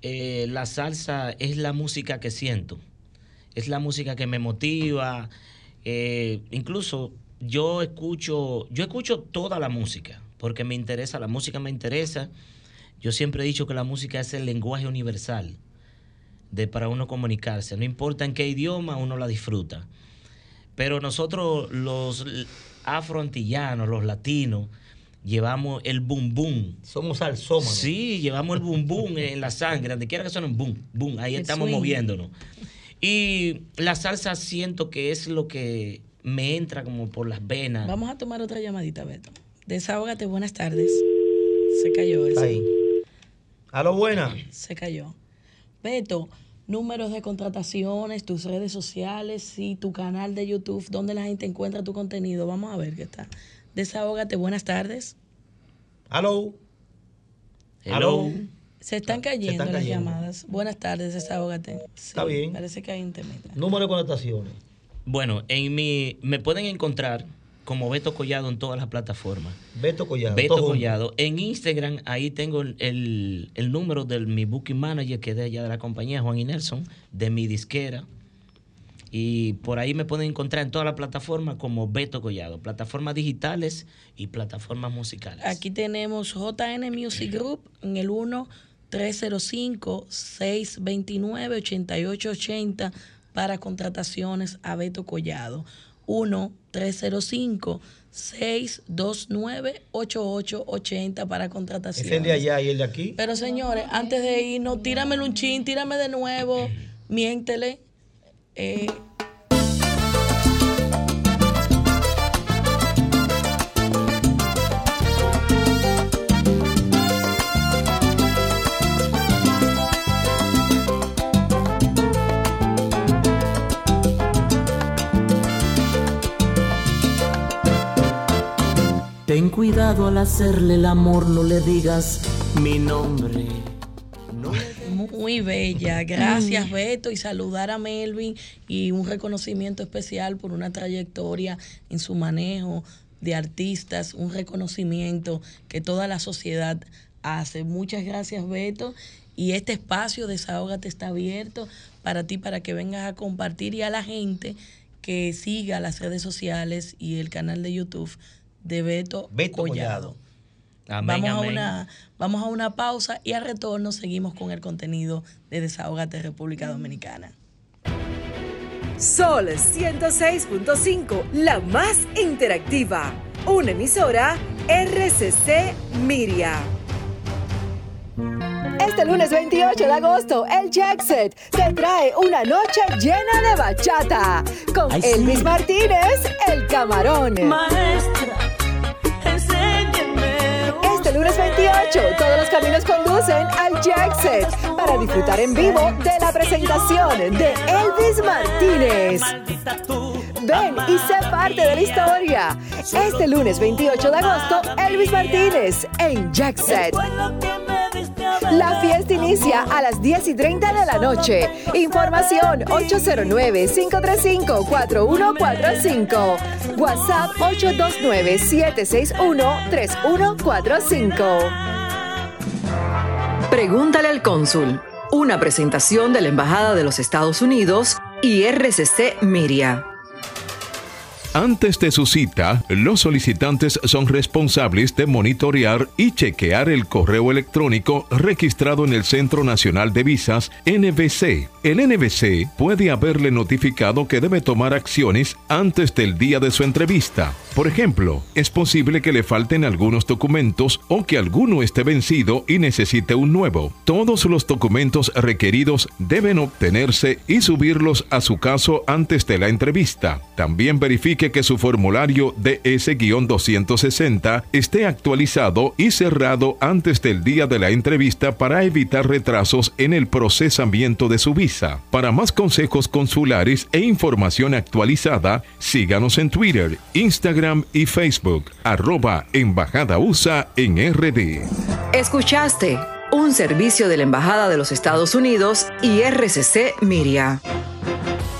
eh, la salsa es la música que siento, es la música que me motiva. eh, incluso yo escucho, yo escucho toda la música porque me interesa, la música me interesa. Yo siempre he dicho que la música es el lenguaje universal de para uno comunicarse. No importa en qué idioma uno la disfruta. Pero nosotros los afroantillanos, los latinos, llevamos el boom boom. Somos salsómanos. Sí, llevamos el boom boom en la sangre, donde quiera que suene un boom, boom, ahí El estamos swing. moviéndonos. Y la salsa siento que es lo que me entra como por las venas. Vamos a tomar otra llamadita, Beto. Desahógate, buenas tardes. Se cayó eso. Ahí. A lo buena. Se cayó. Beto, números de contrataciones, tus redes sociales y tu canal de YouTube, donde la gente encuentra tu contenido. Vamos a ver qué está. Desahógate, buenas tardes. Aló. Hello. Se están cayendo están las cayendo. llamadas. Buenas tardes, desahógate. Sí, Está bien. Parece que hay un temita. Número de connotaciones. Bueno, en mi, me pueden encontrar como Beto Collado en todas las plataformas. Beto Collado. Beto todo junto. Collado. En Instagram, ahí tengo el, el- el número de mi booking manager, que es de allá de la compañía, Juan y Nelson, de mi disquera. Y por ahí me pueden encontrar en todas las plataformas como Beto Collado, plataformas digitales y plataformas musicales. Aquí tenemos JN Music Group en el 1-305-629-8880 para contrataciones a Beto Collado. 1-305-629-8880 para contrataciones. Es el de allá y el de aquí. Pero señores, antes de irnos, tíramelo un chin, tírame de nuevo, miéntele. Eh, Ten cuidado al hacerle el amor, no le digas mi nombre. Muy bella, gracias Beto y saludar a Melvin y un reconocimiento especial por una trayectoria en su manejo de artistas, un reconocimiento que toda la sociedad hace. Muchas gracias Beto y este espacio Desahógate está abierto para ti, para que vengas a compartir y a la gente que siga las redes sociales y el canal de YouTube de Beto, Beto Collado. Collado. Amén, vamos, amén. A una, vamos a una pausa y al retorno seguimos con el contenido de Desahogate República Dominicana. Sol 106.5, la más interactiva. Una emisora RCC Miria. Este lunes 28 de agosto, el Jackset te trae una noche llena de bachata con. Elvis Martínez, el camarón. Maestra, Lunes 28, todos los caminos conducen al Jackset para disfrutar en vivo de la presentación de Elvis Martínez. Ven y sé parte de la historia. Este lunes 28 de agosto, Elvis Martínez en Jackset. La fiesta inicia a las 10 y 30 de la noche. Información 809-535-4145. WhatsApp 829-761-3145. Pregúntale al cónsul. Una presentación de la Embajada de los Estados Unidos y RCC Miria. Antes de su cita, los solicitantes son responsables de monitorear y chequear el correo electrónico registrado en el Centro Nacional de Visas, NVC. El NVC puede haberle notificado que debe tomar acciones antes del día de su entrevista. Por ejemplo, es posible que le falten algunos documentos o que alguno esté vencido y necesite un nuevo. Todos los documentos requeridos deben obtenerse y subirlos a su caso antes de la entrevista. También verifique que su formulario DS-260 esté actualizado y cerrado antes del día de la entrevista para evitar retrasos en el procesamiento de su visa. Para más consejos consulares e información actualizada, síganos en Twitter, Instagram y Facebook, arroba Embajada USA en RD. Escuchaste un servicio de la Embajada de los Estados Unidos y RCC Miria.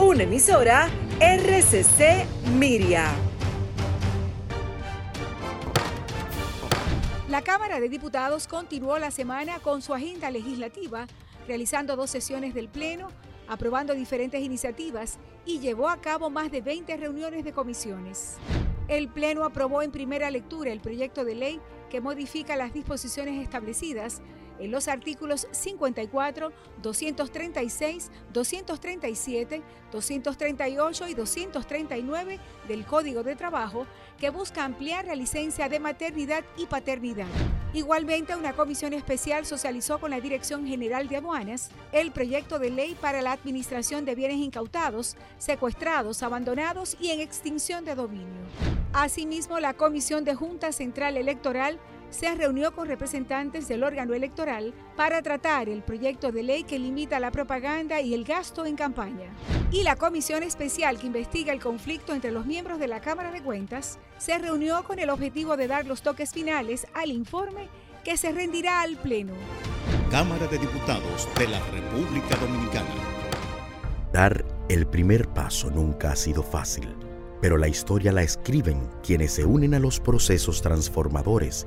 Una emisora RCC Miria. La Cámara de Diputados continuó la semana con su agenda legislativa, realizando dos sesiones del Pleno, aprobando diferentes iniciativas y llevó a cabo más de 20 reuniones de comisiones. El Pleno aprobó en primera lectura el proyecto de ley que modifica las disposiciones establecidas en los artículos 54, 236, 237, 238 y 239 del Código de Trabajo que busca ampliar la licencia de maternidad y paternidad. Igualmente, una comisión especial socializó con la Dirección General de Aduanas el proyecto de ley para la administración de bienes incautados, secuestrados, abandonados y en extinción de dominio. Asimismo, la Comisión de Junta Central Electoral se reunió con representantes del órgano electoral para tratar el proyecto de ley que limita la propaganda y el gasto en campaña. Y la comisión especial que investiga el conflicto entre los miembros de la Cámara de Cuentas se reunió con el objetivo de dar los toques finales al informe que se rendirá al Pleno. Cámara de Diputados de la República Dominicana. Dar el primer paso nunca ha sido fácil, pero la historia la escriben quienes se unen a los procesos transformadores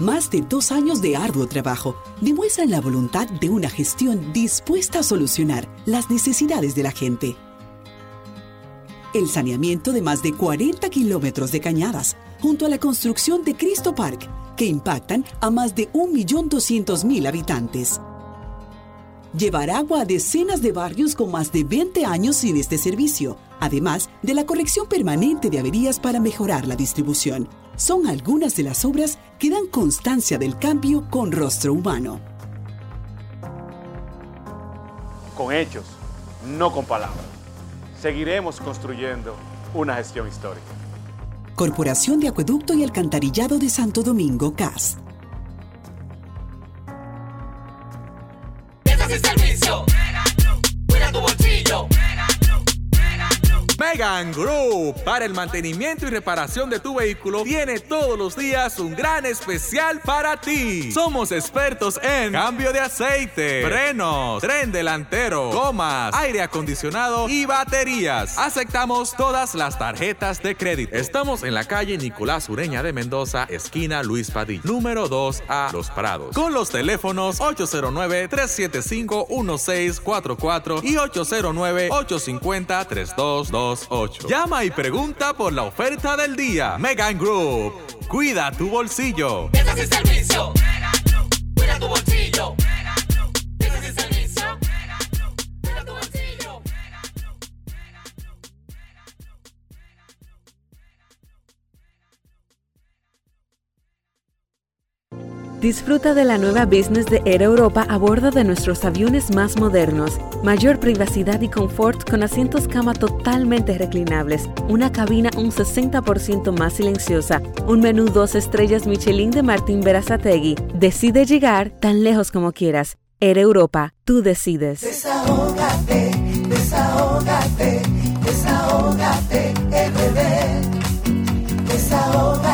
Más de dos años de arduo trabajo demuestran la voluntad de una gestión dispuesta a solucionar las necesidades de la gente. El saneamiento de más de 40 kilómetros de cañadas, junto a la construcción de Cristo Park, que impactan a más de 1.200.000 habitantes. Llevar agua a decenas de barrios con más de 20 años sin este servicio, además de la corrección permanente de averías para mejorar la distribución son algunas de las obras que dan constancia del cambio con rostro humano. Con hechos, no con palabras. Seguiremos construyendo una gestión histórica. Corporación de Acueducto y Alcantarillado de Santo Domingo, CAS. Este es el servicio. Megan Group, para el mantenimiento y reparación de tu vehículo, tiene todos los días un gran especial para ti. Somos expertos en cambio de aceite, frenos, tren delantero, gomas, aire acondicionado y baterías. Aceptamos todas las tarjetas de crédito. Estamos en la calle Nicolás Ureña de Mendoza, esquina Luis Padilla, número 2 a Los Prados. Con los teléfonos 809-375-1644 y 809-850-3222. Llama y pregunta por la oferta del día. Megan Group. Cuida tu bolsillo. Es el servicio. Cuida tu bolsillo. Disfruta de la nueva business de Air Europa a bordo de nuestros aviones más modernos. Mayor privacidad y confort con asientos cama totalmente reclinables, una cabina un 60% más silenciosa, un menú dos estrellas Michelin de Martín Berazategui. Decide llegar tan lejos como quieras. Air Europa, tú decides. Desahógate, desahógate, desahógate, RD. Desahógate,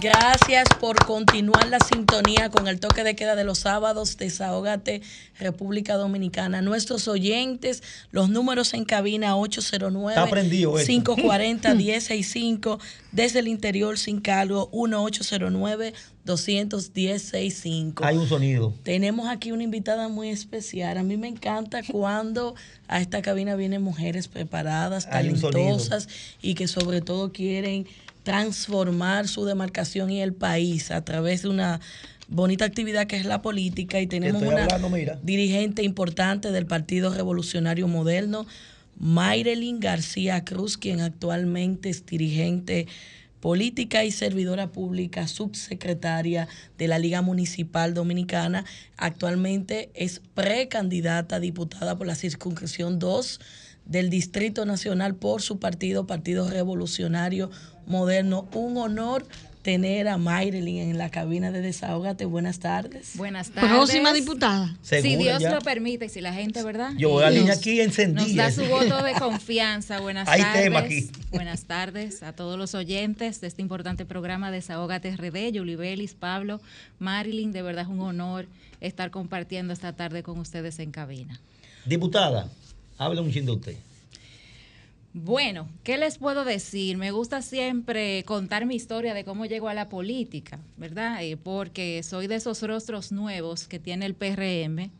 Gracias por continuar la sintonía con el toque de queda de los sábados. Desahógate, República Dominicana. Nuestros oyentes, los números en cabina 809 Está prendido esto. 540 1065 desde el interior sin cargo 1809 210 65. Hay un sonido. Tenemos aquí una invitada muy especial. A mí me encanta cuando a esta cabina vienen mujeres preparadas, talentosas y que sobre todo quieren transformar su demarcación y el país a través de una bonita actividad que es la política y tenemos estoy una hablando, dirigente importante del Partido Revolucionario Moderno, Mayrelin García Cruz, quien actualmente es dirigente política y servidora pública, subsecretaria de la Liga Municipal Dominicana. Actualmente es precandidata a diputada por la circunscripción 2 del Distrito Nacional por su partido, Partido Revolucionario Moderno. Un honor tener a Mayrelin en la cabina de Desahógate. Buenas tardes. Buenas tardes. Próxima diputada. Si Dios ya. lo permite y si la gente, ¿verdad? Yo veo a niña aquí encendida. Nos da su voto de confianza. Buenas Hay tardes. tema aquí. Buenas tardes a todos los oyentes de este importante programa Desahógate RD, Yuli Belis, Pablo, Marilyn. De verdad es un honor estar compartiendo esta tarde con ustedes en cabina. Diputada, hable un chin de usted. Bueno, ¿qué les puedo decir? Me gusta siempre contar mi historia de cómo llego a la política, ¿verdad? Eh, porque soy de esos rostros nuevos que tiene el PRM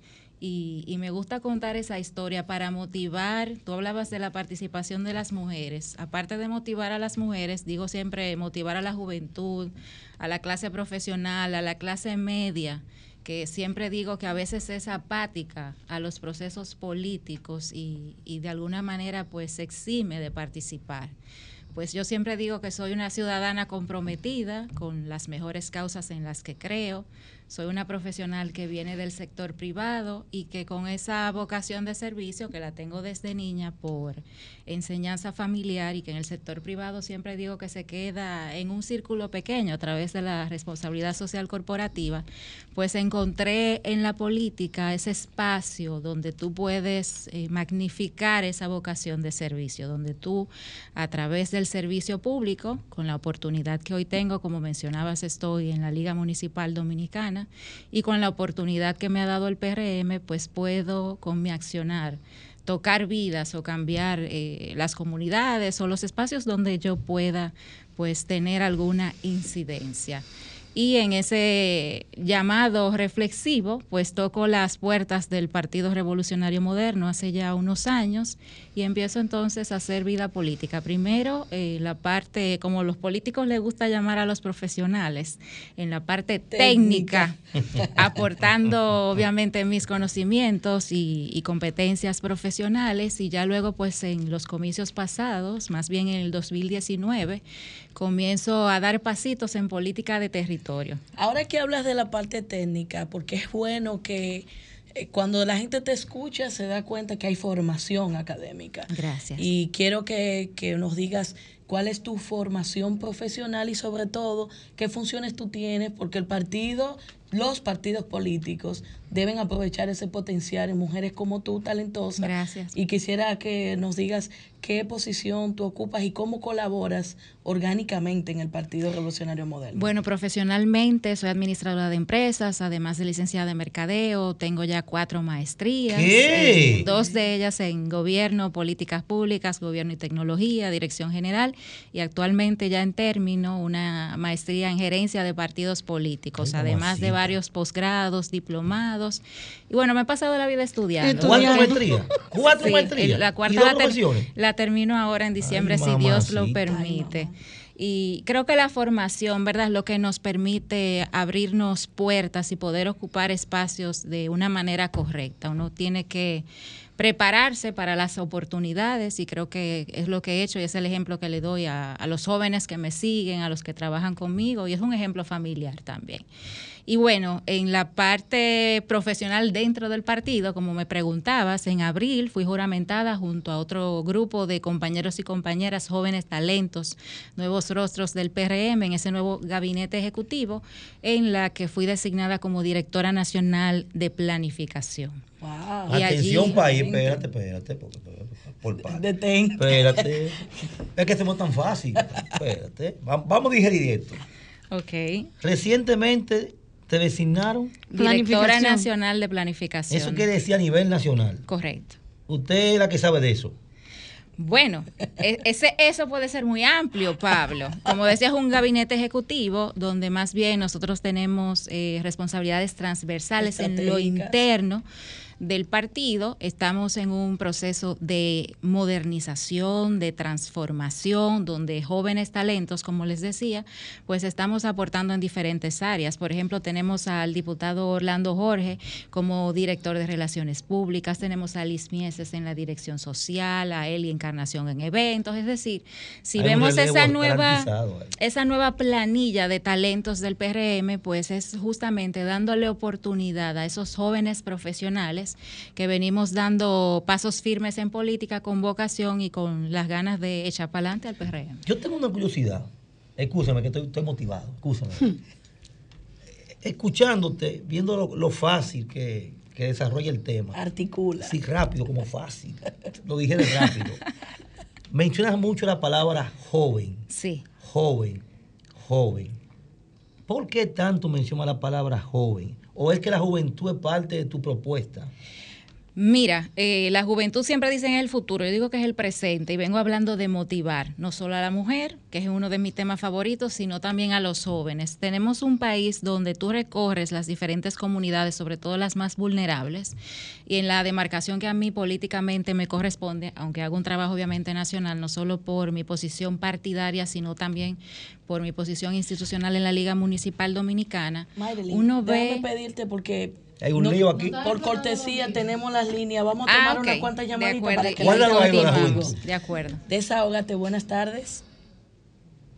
y, y me gusta contar esa historia para motivar, tú hablabas de la participación de las mujeres, aparte de motivar a las mujeres, digo siempre motivar a la juventud, a la clase profesional, a la clase media, que siempre digo que a veces es apática a los procesos políticos y, y de alguna manera pues se exime de participar. Pues yo siempre digo que soy una ciudadana comprometida con las mejores causas en las que creo. Soy una profesional que viene del sector privado y que con esa vocación de servicio que la tengo desde niña por enseñanza familiar y que en el sector privado siempre digo que se queda en un círculo pequeño a través de la responsabilidad social corporativa, pues encontré en la política ese espacio donde tú puedes eh, magnificar esa vocación de servicio, donde tú a través del servicio público, con la oportunidad que hoy tengo, como mencionabas, estoy en la Liga Municipal Dominicana y con la oportunidad que me ha dado el PRM, pues puedo con mi accionar tocar vidas o cambiar eh, las comunidades o los espacios donde yo pueda pues tener alguna incidencia. Y en ese llamado reflexivo, pues toco las puertas del Partido Revolucionario Moderno hace ya unos años y empiezo entonces a hacer vida política. Primero, eh, la parte, como los políticos les gusta llamar a los profesionales, en la parte técnica, aportando obviamente mis conocimientos y, y competencias profesionales y ya luego pues en los comicios pasados, más bien en el 2019, comienzo a dar pasitos en política de territorio. Ahora que hablas de la parte técnica, porque es bueno que cuando la gente te escucha se da cuenta que hay formación académica. Gracias. Y quiero que, que nos digas cuál es tu formación profesional y sobre todo qué funciones tú tienes, porque el partido, los partidos políticos deben aprovechar ese potencial en mujeres como tú, talentosas. Gracias. Y quisiera que nos digas qué posición tú ocupas y cómo colaboras orgánicamente en el Partido Revolucionario Moderno. Bueno, profesionalmente soy administradora de empresas, además de licenciada en mercadeo, tengo ya cuatro maestrías, ¿Qué? eh, dos de ellas en gobierno, políticas públicas, gobierno y tecnología, dirección general, y actualmente ya en término una maestría en gerencia de partidos políticos, Ay, además de varios posgrados, diplomados, y bueno, me he pasado la vida estudiando. ¿Cuatro maestrías? ¿Cuatro Sí, maestrías? La ¿Y cuarta dos la, ter- profesiones? la termino ahora en diciembre, Ay, si Dios lo permite. Y creo que la formación, ¿verdad?, es lo que nos permite abrirnos puertas y poder ocupar espacios de una manera correcta. Uno tiene que prepararse para las oportunidades y creo que es lo que he hecho y es el ejemplo que le doy a, a los jóvenes que me siguen, a los que trabajan conmigo y es un ejemplo familiar también. Y bueno, en la parte profesional dentro del partido, como me preguntabas, en abril fui juramentada junto a otro grupo de compañeros y compañeras, jóvenes talentos, nuevos rostros del PRM, en ese nuevo gabinete ejecutivo, en la que fui designada como directora nacional de planificación. Wow. Y Atención, allí- país, espérate, espérate. Porque, por parte. Detén. Espérate. Es que hacemos tan fácil. Espérate. Va- Vamos a digerir esto. Ok. Recientemente te designaron. Directora Nacional de Planificación. Eso quiere decir a nivel nacional. Correcto. Usted es la que sabe de eso. Bueno, e- ese, eso puede ser muy amplio, Pablo. Como decías, un gabinete ejecutivo donde más bien nosotros tenemos eh, responsabilidades transversales en lo interno del partido. Estamos en un proceso de modernización, de transformación, donde jóvenes talentos, como les decía, pues estamos aportando en diferentes áreas. Por ejemplo, tenemos al diputado Orlando Jorge como director de Relaciones Públicas, tenemos a Liz Mieses en la dirección social, a Eli Encarnación en eventos. Es decir, si Hay vemos esa nueva esa nueva planilla de talentos del PRM, pues es justamente dándole oportunidad a esos jóvenes profesionales que venimos dando pasos firmes en política con vocación y con las ganas de echar para adelante al PRM. Yo tengo una curiosidad. Escúchame, que estoy, estoy motivado. Escúchame. Escuchándote, viendo lo, lo fácil que, que desarrolla el tema. Articula. Sí, rápido, como fácil. Lo dije de rápido. Mencionas mucho la palabra joven. Sí. Joven, joven. ¿Por qué tanto menciona la palabra joven? ¿O es que la juventud es parte de tu propuesta? Mira, eh, la juventud siempre dicen es el futuro, yo digo que es el presente y vengo hablando de motivar, no solo a la mujer, que es uno de mis temas favoritos, sino también a los jóvenes. Tenemos un país donde tú recorres las diferentes comunidades, sobre todo las más vulnerables, y en la demarcación que a mí políticamente me corresponde, aunque hago un trabajo obviamente nacional, no solo por mi posición partidaria, sino también por mi posición institucional en la Liga Municipal Dominicana, Mayrelin, uno ve... pedirte porque Hay un lío aquí. Por cortesía tenemos las líneas. Vamos a Ah, tomar ok. unas cuantas De llamaditas acuerdo. para que la algo. De acuerdo. Desahógate, buenas tardes.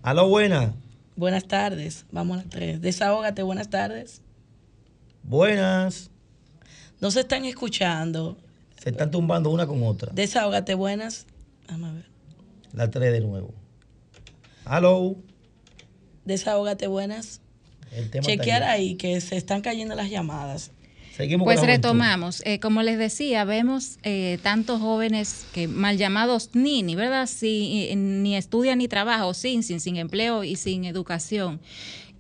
Aló, buena. Buenas tardes. Vamos a las tres. Desahógate, buenas tardes. Buenas. No se están escuchando. Se están tumbando una con otra. Desahógate, buenas. Vamos a ver. La tres de nuevo. Aló. Desahógate, buenas. El tema está Chequear ahí que se están cayendo las llamadas. Seguimos Pues retomamos. Eh, como les decía, vemos eh, tantos jóvenes que mal llamados nini, ¿verdad? Si, eh, ni estudian ni trabajan, sin, sin, sin empleo y sin educación.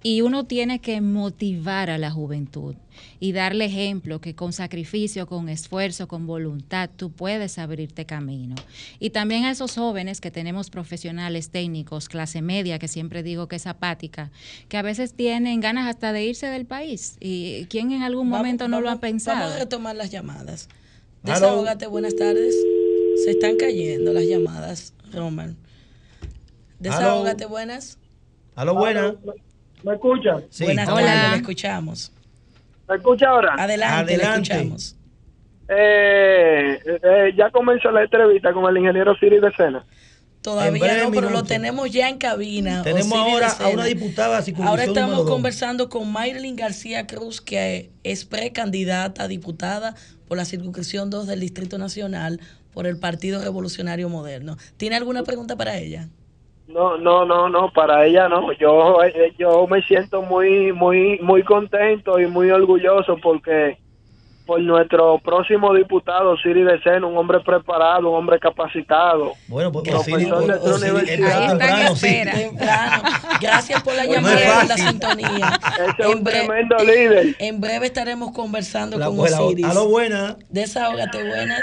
Y uno tiene que motivar a la juventud y darle ejemplo que con sacrificio, con esfuerzo, con voluntad, tú puedes abrirte camino. Y también a esos jóvenes que tenemos profesionales técnicos, clase media, que siempre digo que es apática, que a veces tienen ganas hasta de irse del país. ¿Y quién en algún momento no lo ha pensado? Vamos a retomar las llamadas. Desahógate, buenas tardes. Se están cayendo las llamadas, Roman. Desahógate, buenas. Aló, buena. ¿Me escuchan? Sí. buenas Hola. tardes, le escuchamos. ¿Me escucha ahora? Adelante, le Adelante. escuchamos. Eh, eh, ya comenzó la entrevista con el ingeniero Siri de Sena. Todavía no, pero lo tenemos ya en cabina. Tenemos Osiris ahora a una diputada Ahora estamos conversando con Maylin García Cruz, que es precandidata a diputada por la circunscripción 2 del Distrito Nacional por el Partido Revolucionario Moderno. ¿Tiene alguna pregunta para ella? No, no, no, no, para ella no. Yo, eh, yo me siento muy, muy, muy contento y muy orgulloso porque por nuestro próximo diputado, Siri de Sena, un hombre preparado, un hombre capacitado. Bueno, pues sí. espera. Temprano. Gracias por la Pues no llamada y por la sintonía. Ese es un tremendo líder. En breve estaremos conversando La- con Osiris. Aló, buena. Desahógate, buenas.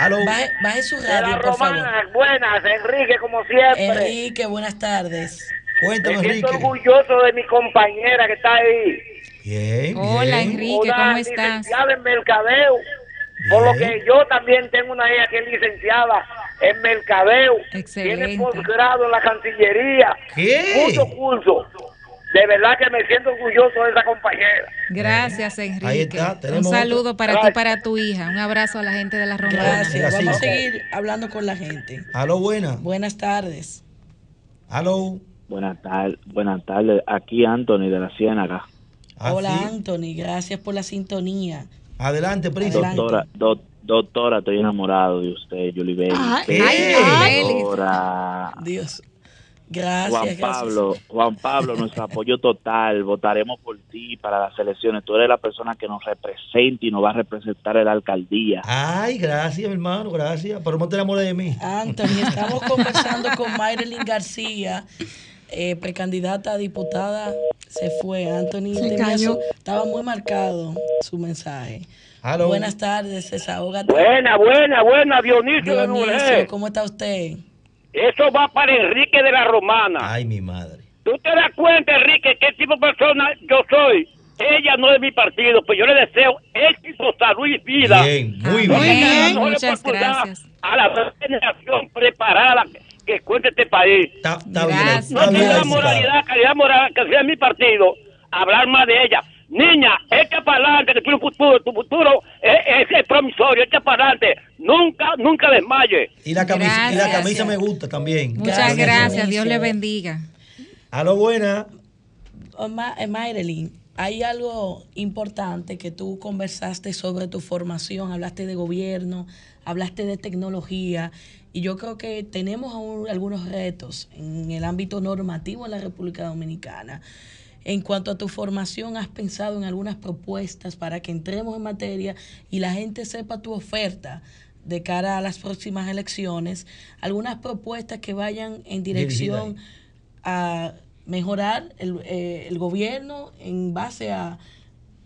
Aló. Baje, baje su radio, por favor. Romana, buenas, Enrique, como siempre. Enrique, buenas tardes. Cuéntame, Me siento Enrique. orgulloso de mi compañera que está ahí. Bien, Hola, bien. Enrique, ¿cómo estás? licenciada en mercadeo. Por lo que yo también tengo una hija que es licenciada en mercadeo. Excelente. Tiene posgrado en la Cancillería. ¿Qué? Mucho curso. De verdad que me siento orgulloso de esa compañera. Gracias, Enrique. Ahí está, Un saludo otro. para ti y Gracias. para tu hija. Un abrazo a la gente de la Romana. Gracias. Vamos a seguir hablando con la gente. Aló, buena. Buenas tardes. Aló. Buenas tardes, buenas tardes. Aquí Anthony de la Ciénaga. Ah, Hola, sí. Anthony. Gracias por la sintonía. Adelante. Adelante. Doctora, do- doctora, estoy enamorado de usted, Julie Belli. Ay, Pero, ay, ay. doctora, Dios. Gracias, Juan gracias. Pablo, Juan Pablo, nuestro apoyo total. Votaremos por ti para las elecciones. Tú eres la persona que nos representa y nos va a representar en la alcaldía. Ay, gracias, mi hermano, gracias. Pero no te enamores de mí. Anthony, estamos conversando con Mayrelin García, eh, precandidata a diputada se fue. Anthony Se su- estaba muy marcado su mensaje. Aló. Buenas tardes, desahógate. Buena, buena, buena, Dionisio de Dionisio. ¿cómo está usted? Eso va para Enrique de la Romana. Ay, mi madre. ¿Tú te das cuenta, Enrique, qué tipo de persona yo soy? Ella no es mi partido, pues yo le deseo éxito, salud y vida. Bien, muy bien. mejor Muchas gracias. A la generación preparada que cuente este país. Está, bien. No bien tiene la moralidad, calidad moral que sea mi partido, hablar más de ella. Niña, echa para adelante, que tu futuro, tu futuro es, es promisorio, echa para adelante. Nunca, nunca desmaye. Y la camisa, y la Gracias. camisa me gusta también. Muchas gracias, Dios le bendiga. A lo buena. Ma- eh, Mayrelin, hay algo importante que tú conversaste sobre tu formación, hablaste de gobierno, hablaste de tecnología y yo creo que tenemos aún algunos retos en el ámbito normativo en la República Dominicana. En cuanto a tu formación, ¿has pensado en algunas propuestas para que entremos en materia y la gente sepa tu oferta de cara a las próximas elecciones? Algunas propuestas que vayan en dirección a mejorar el, eh, el gobierno en base a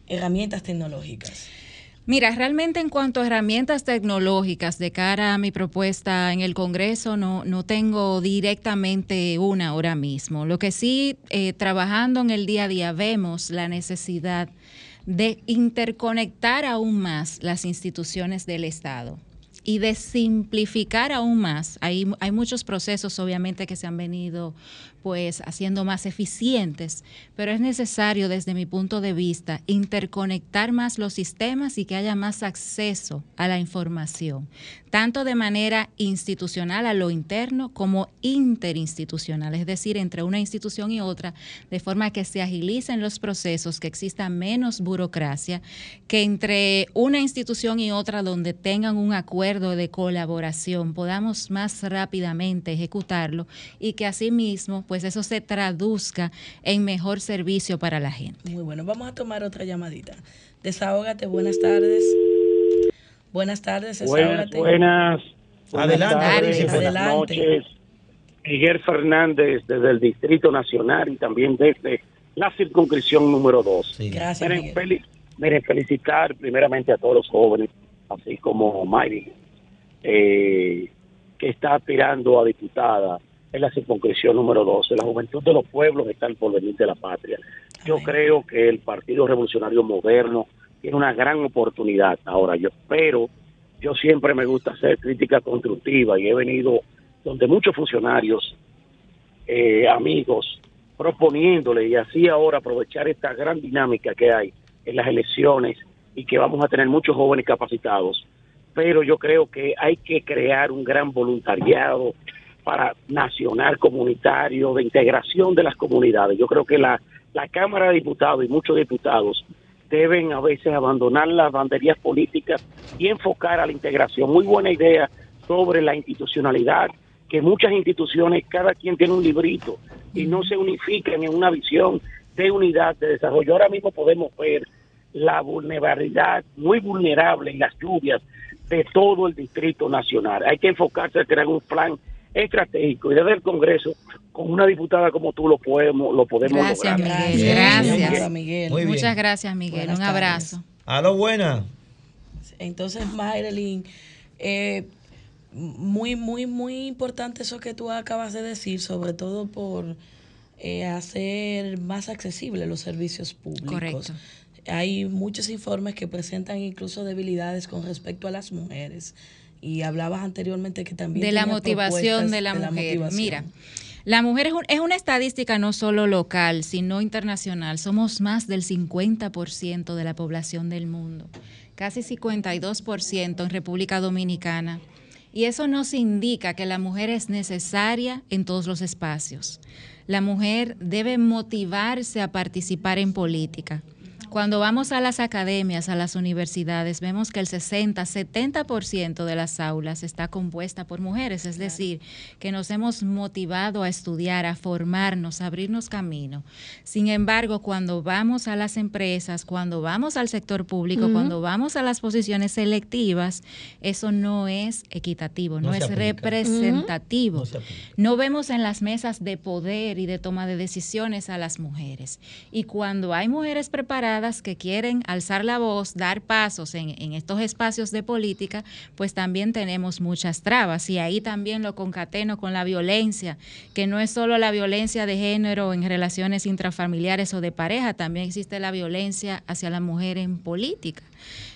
herramientas tecnológicas. Mira, realmente en cuanto a herramientas tecnológicas de cara a mi propuesta en el Congreso, no, no tengo directamente una ahora mismo. Lo que sí, eh, trabajando en el día a día, vemos la necesidad de interconectar aún más las instituciones del Estado y de simplificar aún más. Hay, hay muchos procesos, obviamente, que se han venido pues haciendo más eficientes, pero es necesario desde mi punto de vista interconectar más los sistemas y que haya más acceso a la información, tanto de manera institucional a lo interno como interinstitucional, es decir, entre una institución y otra, de forma que se agilicen los procesos, que exista menos burocracia, que entre una institución y otra donde tengan un acuerdo de colaboración podamos más rápidamente ejecutarlo y que asimismo pues eso se traduzca en mejor servicio para la gente. Muy bueno, vamos a tomar otra llamadita. Desahógate, buenas tardes. Buenas tardes, Buenas, desahógate. buenas. Adelante, Buenas tardes, príncipe. buenas Adelante. noches. Miguel Fernández desde el Distrito Nacional y también desde la circunscripción número 2. Gracias, Miren, Miguel. fel- miren, felicitar primeramente a todos los jóvenes, así como Mayri, eh, que está aspirando a diputada en la circunscripción número 12. La juventud de los pueblos está al porvenir de la patria. Yo creo que el Partido Revolucionario Moderno tiene una gran oportunidad. Ahora, yo espero, yo siempre me gusta hacer crítica constructiva y he venido donde muchos funcionarios, eh, amigos, proponiéndole y así ahora aprovechar esta gran dinámica que hay en las elecciones y que vamos a tener muchos jóvenes capacitados. Pero yo creo que hay que crear un gran voluntariado para nacional, comunitario, de integración de las comunidades. Yo creo que la, la Cámara de Diputados y muchos diputados deben a veces abandonar las banderías políticas y enfocar a la integración. Muy buena idea sobre la institucionalidad, que muchas instituciones, cada quien tiene un librito y no se unifican en una visión de unidad de desarrollo. Ahora mismo podemos ver la vulnerabilidad muy vulnerable en las lluvias de todo el Distrito Nacional. Hay que enfocarse a crear un plan estratégico y desde el Congreso, con una diputada como tú lo podemos, lo podemos Gracias, lograr. Miguel. Bien, Gracias. Miguel. Muy bien. Muchas gracias, Miguel. Buenas Un tardes. abrazo. A lo buena. Entonces, Mayrelin, eh, muy, muy, muy importante eso que tú acabas de decir, sobre todo por eh, hacer más accesibles los servicios públicos. Correcto. Hay muchos informes que presentan incluso debilidades con respecto a las mujeres. Y hablabas anteriormente que también... de la motivación de la mujer. Mira, la mujer es, un- es una estadística no solo local, sino internacional. Somos más del 50% de la población del mundo, casi 52% en República Dominicana. Y eso nos indica que la mujer es necesaria en todos los espacios. La mujer debe motivarse a participar en política. Cuando vamos a las academias, a las universidades, vemos que el 60, 70% de las aulas está compuesta por mujeres, es decir, que nos hemos motivado a estudiar, a formarnos, a abrirnos camino. Sin embargo, cuando vamos a las empresas, cuando vamos al sector público, cuando vamos a las posiciones selectivas, eso no es equitativo, no, es representativo. No. No vemos en las mesas de poder y de toma de decisiones a las mujeres. Y cuando hay mujeres preparadas que quieren alzar la voz, dar pasos en, en estos espacios de política, pues también tenemos muchas trabas. Y ahí también lo concateno con la violencia, que no es solo la violencia de género en relaciones intrafamiliares o de pareja, también existe la violencia hacia la mujer en política.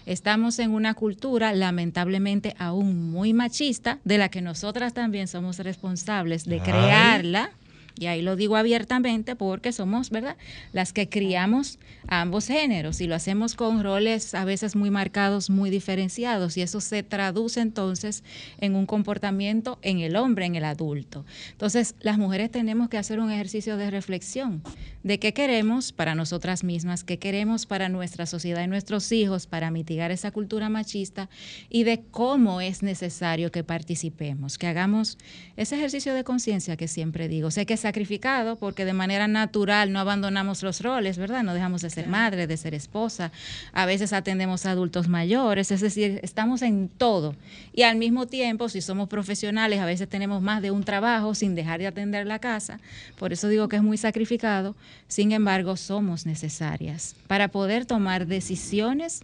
Estamos en una cultura lamentablemente aún muy machista, de la que nosotras también somos responsables de Ay. crearla. Y ahí lo digo abiertamente porque somos, ¿verdad?, las que criamos a ambos géneros y lo hacemos con roles a veces muy marcados, muy diferenciados y eso se traduce entonces en un comportamiento en el hombre, en el adulto. Entonces, las mujeres tenemos que hacer un ejercicio de reflexión de qué queremos para nosotras mismas, qué queremos para nuestra sociedad y nuestros hijos para mitigar esa cultura machista y de cómo es necesario que participemos, que hagamos ese ejercicio de conciencia que siempre digo. Sé que es sacrificado porque de manera natural no abandonamos los roles, ¿verdad? No dejamos de ser madre, de ser esposa. A veces atendemos a adultos mayores, es decir, estamos en todo. Y al mismo tiempo, si somos profesionales, a veces tenemos más de un trabajo sin dejar de atender la casa. Por eso digo que es muy sacrificado. Sin embargo, somos necesarias para poder tomar decisiones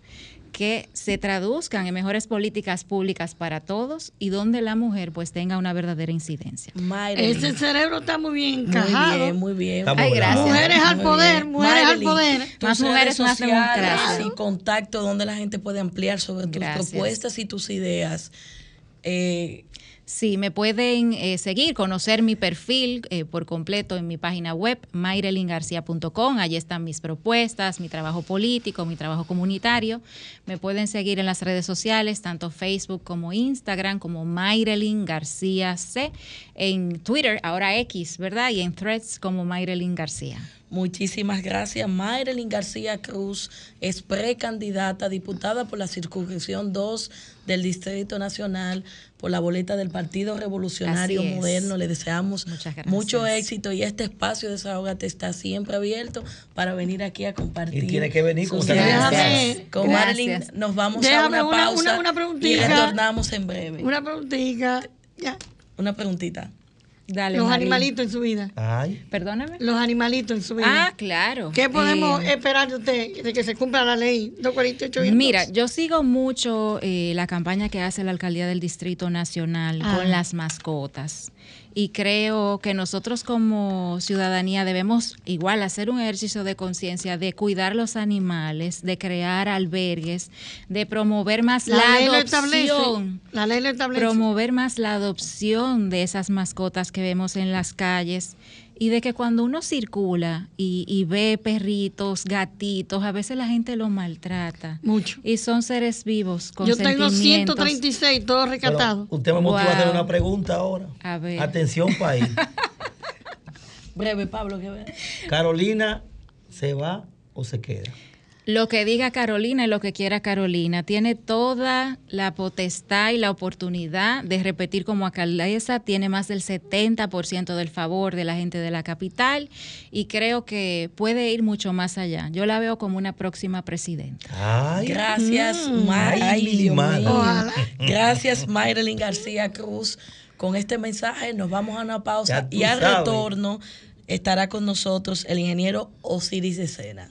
que se traduzcan en mejores políticas públicas para todos y donde la mujer pues tenga una verdadera incidencia. Ese cerebro está muy bien Muy encajado. bien, muy bien. Ay, gracias. Mujeres al Muy poder, bien. mujeres al poder. Más mujeres, más sociales democracia. Y contacto donde la gente puede ampliar sobre Gracias. tus propuestas y tus ideas. Eh, Sí, me pueden eh, seguir, conocer mi perfil eh, por completo en mi página web, mairelingarcia.com. Allí están mis propuestas, mi trabajo político, mi trabajo comunitario. Me pueden seguir en las redes sociales, tanto Facebook como Instagram, como Mayrelin García C. En Twitter, ahora X, ¿verdad? Y en Threads como Mayrelin García. Muchísimas gracias. Mayrelin García Cruz es precandidata, diputada por la circunscripción 2 del Distrito Nacional, por la boleta del Partido Revolucionario. Moderno. Le deseamos mucho éxito y este espacio de Desahogate está siempre abierto para venir aquí a compartir. Y tiene que venir con. Déjame- Con Marilyn nos vamos Déjame a una una- pausa una- una y retornamos en breve. Una preguntita. Ya. Una preguntita. Dale, Los animalitos en su vida. Perdóname. Los animalitos en su vida. Ah, claro. ¿Qué podemos Eh, esperar de usted de que se cumpla la ley 248 y Mira, yo sigo mucho eh, la campaña que hace la alcaldía del Distrito Nacional Ah. con las mascotas. Y creo que nosotros como ciudadanía debemos igual hacer un ejercicio de conciencia de cuidar los animales, de crear albergues, de promover más La adopción. La ley lo establece. Promover más la adopción de esas mascotas que vemos en las calles y de que cuando uno circula y, y ve perritos, gatitos, a veces la gente los maltrata. Mucho. Y son seres vivos con Yo tengo sentimientos. 136, todos rescatados. Usted me motiva a hacer una pregunta ahora. A ver. Atención, país. Breve, Pablo, que. Carolina, ¿se va o se queda? Lo que diga Carolina y lo que quiera Carolina. Tiene toda la potestad y la oportunidad de repetir como alcaldesa. Tiene más del 70% del favor de la gente de la capital y creo que puede ir mucho más allá. Yo la veo como una próxima presidenta. Ay. Gracias, Mm. Ay. Gracias, Mayrelin García Cruz. Con este mensaje nos vamos a una pausa y al sabes. retorno estará con nosotros el ingeniero Osiris de Sena.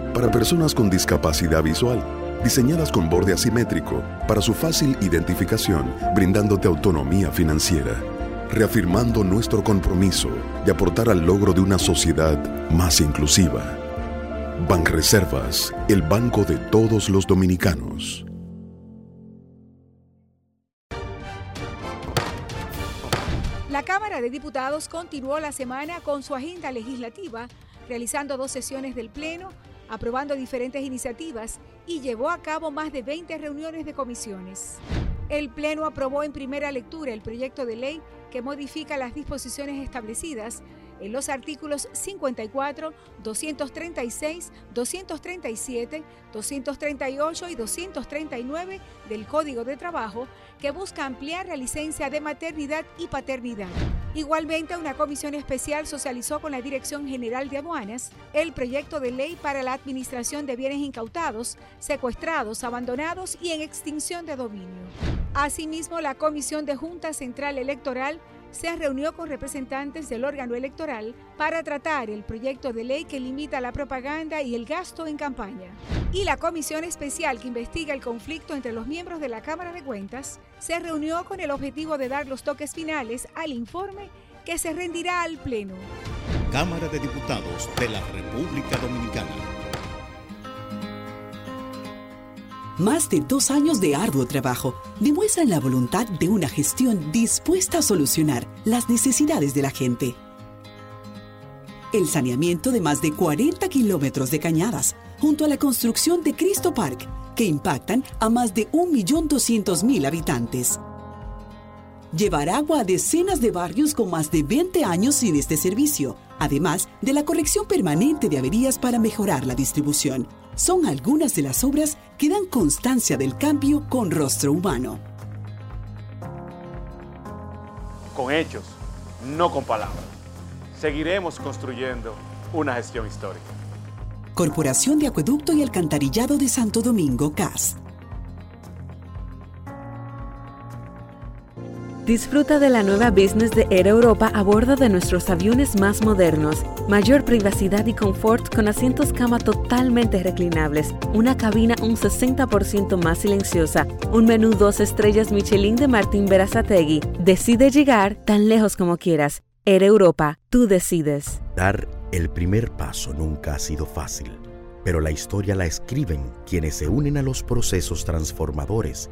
para personas con discapacidad visual, diseñadas con borde asimétrico para su fácil identificación, brindándote autonomía financiera, reafirmando nuestro compromiso de aportar al logro de una sociedad más inclusiva. Banreservas, el banco de todos los dominicanos. La Cámara de Diputados continuó la semana con su agenda legislativa, realizando dos sesiones del Pleno, aprobando diferentes iniciativas y llevó a cabo más de 20 reuniones de comisiones. El Pleno aprobó en primera lectura el proyecto de ley que modifica las disposiciones establecidas en los artículos 54, 236, 237, 238 y 239 del Código de Trabajo que busca ampliar la licencia de maternidad y paternidad. Igualmente, una comisión especial socializó con la Dirección General de Aduanas el proyecto de ley para la administración de bienes incautados, secuestrados, abandonados y en extinción de dominio. Asimismo, la Comisión de Junta Central Electoral se reunió con representantes del órgano electoral para tratar el proyecto de ley que limita la propaganda y el gasto en campaña. Y la comisión especial que investiga el conflicto entre los miembros de la Cámara de Cuentas se reunió con el objetivo de dar los toques finales al informe que se rendirá al Pleno. Cámara de Diputados de la República Dominicana. Más de dos años de arduo trabajo demuestran la voluntad de una gestión dispuesta a solucionar las necesidades de la gente. El saneamiento de más de 40 kilómetros de cañadas, junto a la construcción de Cristo Park, que impactan a más de 1.200.000 habitantes. Llevar agua a decenas de barrios con más de 20 años sin este servicio, además de la corrección permanente de averías para mejorar la distribución son algunas de las obras que dan constancia del cambio con rostro humano. Con hechos, no con palabras. Seguiremos construyendo una gestión histórica. Corporación de Acueducto y Alcantarillado de Santo Domingo, CAS. Disfruta de la nueva business de Air Europa a bordo de nuestros aviones más modernos. Mayor privacidad y confort con asientos cama totalmente reclinables, una cabina un 60% más silenciosa, un menú dos estrellas Michelin de Martín Berazategui. Decide llegar tan lejos como quieras. Air Europa, tú decides. Dar el primer paso nunca ha sido fácil, pero la historia la escriben quienes se unen a los procesos transformadores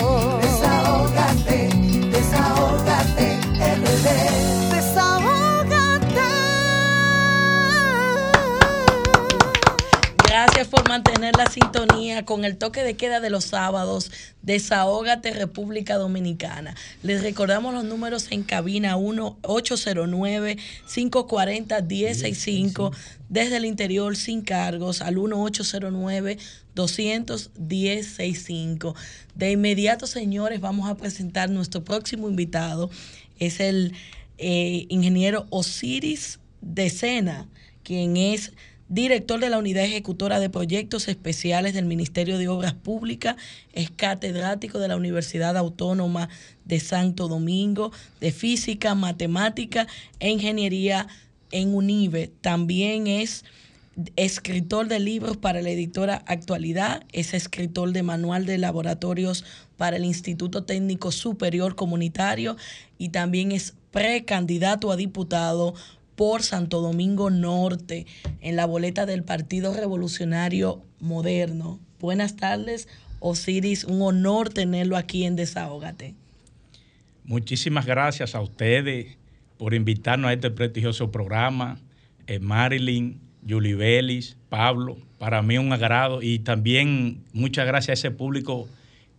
Gracias por mantener la sintonía con el toque de queda de los sábados. Desahógate República Dominicana. Les recordamos los números en cabina 1-809-540-1065 desde el interior sin cargos al 1-809-210-65. De inmediato, señores, vamos a presentar nuestro próximo invitado. Es el eh, ingeniero Osiris Decena, quien es director de la Unidad Ejecutora de Proyectos Especiales del Ministerio de Obras Públicas, es catedrático de la Universidad Autónoma de Santo Domingo de Física, Matemática e Ingeniería en UNIBE. También es escritor de libros para la editora Actualidad, es escritor de manual de laboratorios para el Instituto Técnico Superior Comunitario y también es precandidato a diputado por Santo Domingo Norte en la boleta del Partido Revolucionario Moderno. Buenas tardes, Osiris. Un honor tenerlo aquí en Desahógate. Muchísimas gracias a ustedes por invitarnos a este prestigioso programa. Eh, Marilyn, Julie Vélez, Pablo, para mí un agrado y también muchas gracias a ese público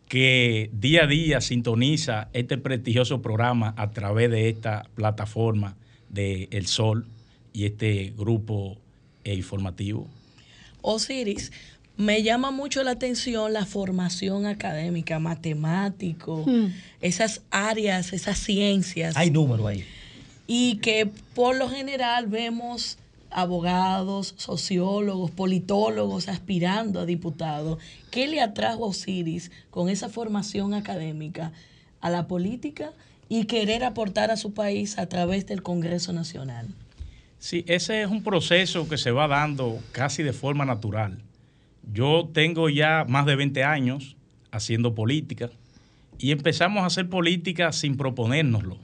que día a día sintoniza este prestigioso programa a través de esta plataforma de El Sol y este grupo informativo. Osiris, me llama mucho la atención la formación académica, matemático, Hmm. esas áreas, esas ciencias. Hay número ahí. Y que por lo general vemos abogados, sociólogos, politólogos aspirando a diputados. ¿Qué le atrajo a Osiris con esa formación académica a la política y querer aportar a su país a través del Congreso Nacional? Sí, ese es un proceso que se va dando casi de forma natural. Yo tengo ya más de 20 años haciendo política y empezamos a hacer política sin proponérnoslo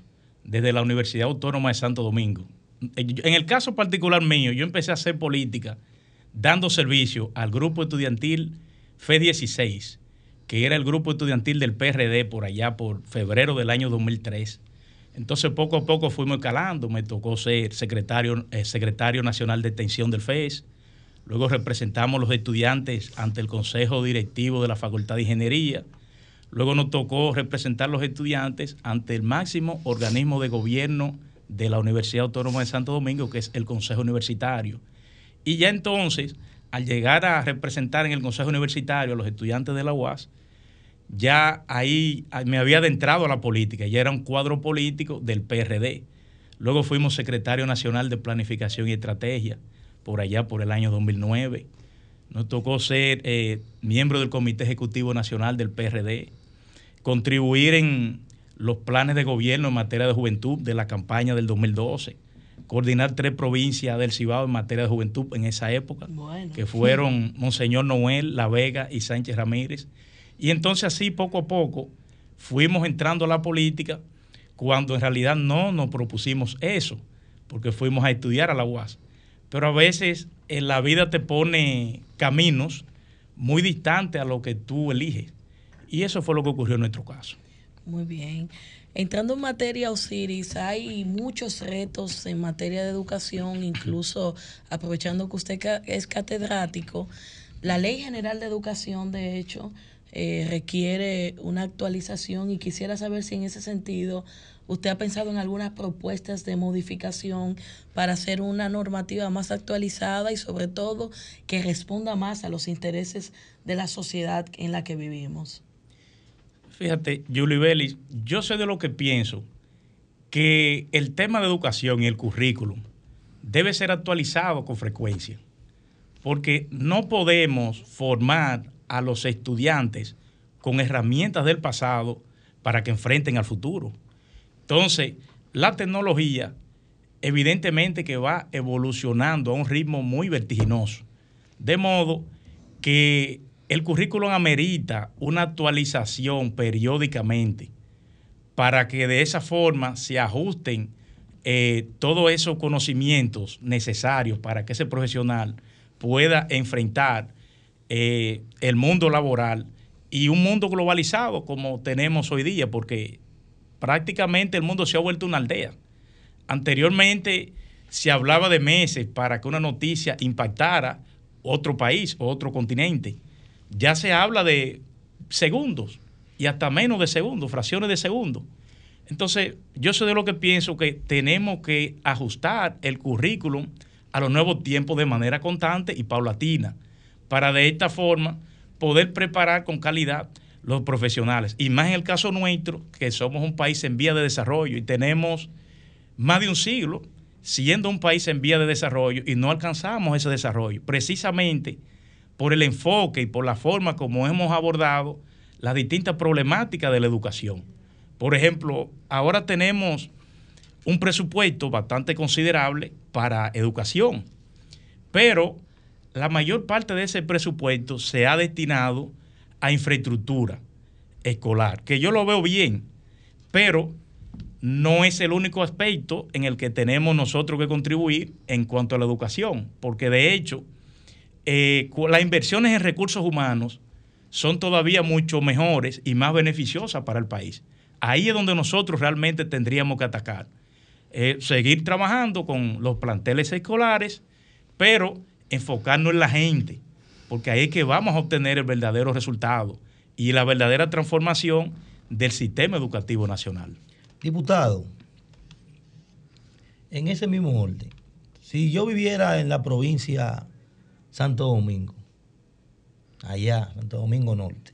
desde la Universidad Autónoma de Santo Domingo. En el caso particular mío, yo empecé a hacer política dando servicio al grupo estudiantil FE 16, que era el grupo estudiantil del PRD por allá por febrero del año 2003. Entonces poco a poco fuimos escalando, me tocó ser secretario, eh, secretario nacional de extensión del FES, luego representamos los estudiantes ante el Consejo Directivo de la Facultad de Ingeniería, luego nos tocó representar los estudiantes ante el máximo organismo de gobierno de la Universidad Autónoma de Santo Domingo, que es el Consejo Universitario. Y ya entonces, al llegar a representar en el Consejo Universitario a los estudiantes de la UAS, ya ahí me había adentrado a la política, ya era un cuadro político del PRD. Luego fuimos secretario nacional de Planificación y Estrategia, por allá por el año 2009. Nos tocó ser eh, miembro del Comité Ejecutivo Nacional del PRD, contribuir en los planes de gobierno en materia de juventud de la campaña del 2012, coordinar tres provincias del Cibao en materia de juventud en esa época, Bueno. que fueron Monseñor Noel, La Vega y Sánchez Ramírez. Y entonces así poco a poco fuimos entrando a la política cuando en realidad no nos propusimos eso, porque fuimos a estudiar a la UAS. Pero a veces en la vida te pone caminos muy distantes a lo que tú eliges. Y eso fue lo que ocurrió en nuestro caso. Muy bien. Entrando en materia, Osiris, hay muchos retos en materia de educación, incluso aprovechando que usted es catedrático. La Ley General de Educación, de hecho, eh, requiere una actualización y quisiera saber si en ese sentido usted ha pensado en algunas propuestas de modificación para hacer una normativa más actualizada y sobre todo que responda más a los intereses de la sociedad en la que vivimos. Fíjate, Julie Bellis, yo sé de lo que pienso, que el tema de educación y el currículum debe ser actualizado con frecuencia, porque no podemos formar a los estudiantes con herramientas del pasado para que enfrenten al futuro. Entonces, la tecnología evidentemente que va evolucionando a un ritmo muy vertiginoso, de modo que el currículum amerita una actualización periódicamente para que de esa forma se ajusten eh, todos esos conocimientos necesarios para que ese profesional pueda enfrentar eh, el mundo laboral y un mundo globalizado como tenemos hoy día, porque prácticamente el mundo se ha vuelto una aldea. Anteriormente se hablaba de meses para que una noticia impactara otro país o otro continente. Ya se habla de segundos y hasta menos de segundos, fracciones de segundos. Entonces, yo soy de lo que pienso que tenemos que ajustar el currículum a los nuevos tiempos de manera constante y paulatina, para de esta forma poder preparar con calidad los profesionales. Y más en el caso nuestro, que somos un país en vía de desarrollo y tenemos más de un siglo siendo un país en vía de desarrollo y no alcanzamos ese desarrollo, precisamente por el enfoque y por la forma como hemos abordado las distintas problemáticas de la educación. Por ejemplo, ahora tenemos un presupuesto bastante considerable para educación, pero la mayor parte de ese presupuesto se ha destinado a infraestructura escolar, que yo lo veo bien, pero no es el único aspecto en el que tenemos nosotros que contribuir en cuanto a la educación, porque de hecho eh, las inversiones en recursos humanos son todavía mucho mejores y más beneficiosas para el país. Ahí es donde nosotros realmente tendríamos que atacar. Eh, seguir trabajando con los planteles escolares, pero enfocarnos en la gente, porque ahí es que vamos a obtener el verdadero resultado y la verdadera transformación del sistema educativo nacional. Diputado, en ese mismo orden, si yo viviera en la provincia Santo Domingo, allá, Santo Domingo Norte,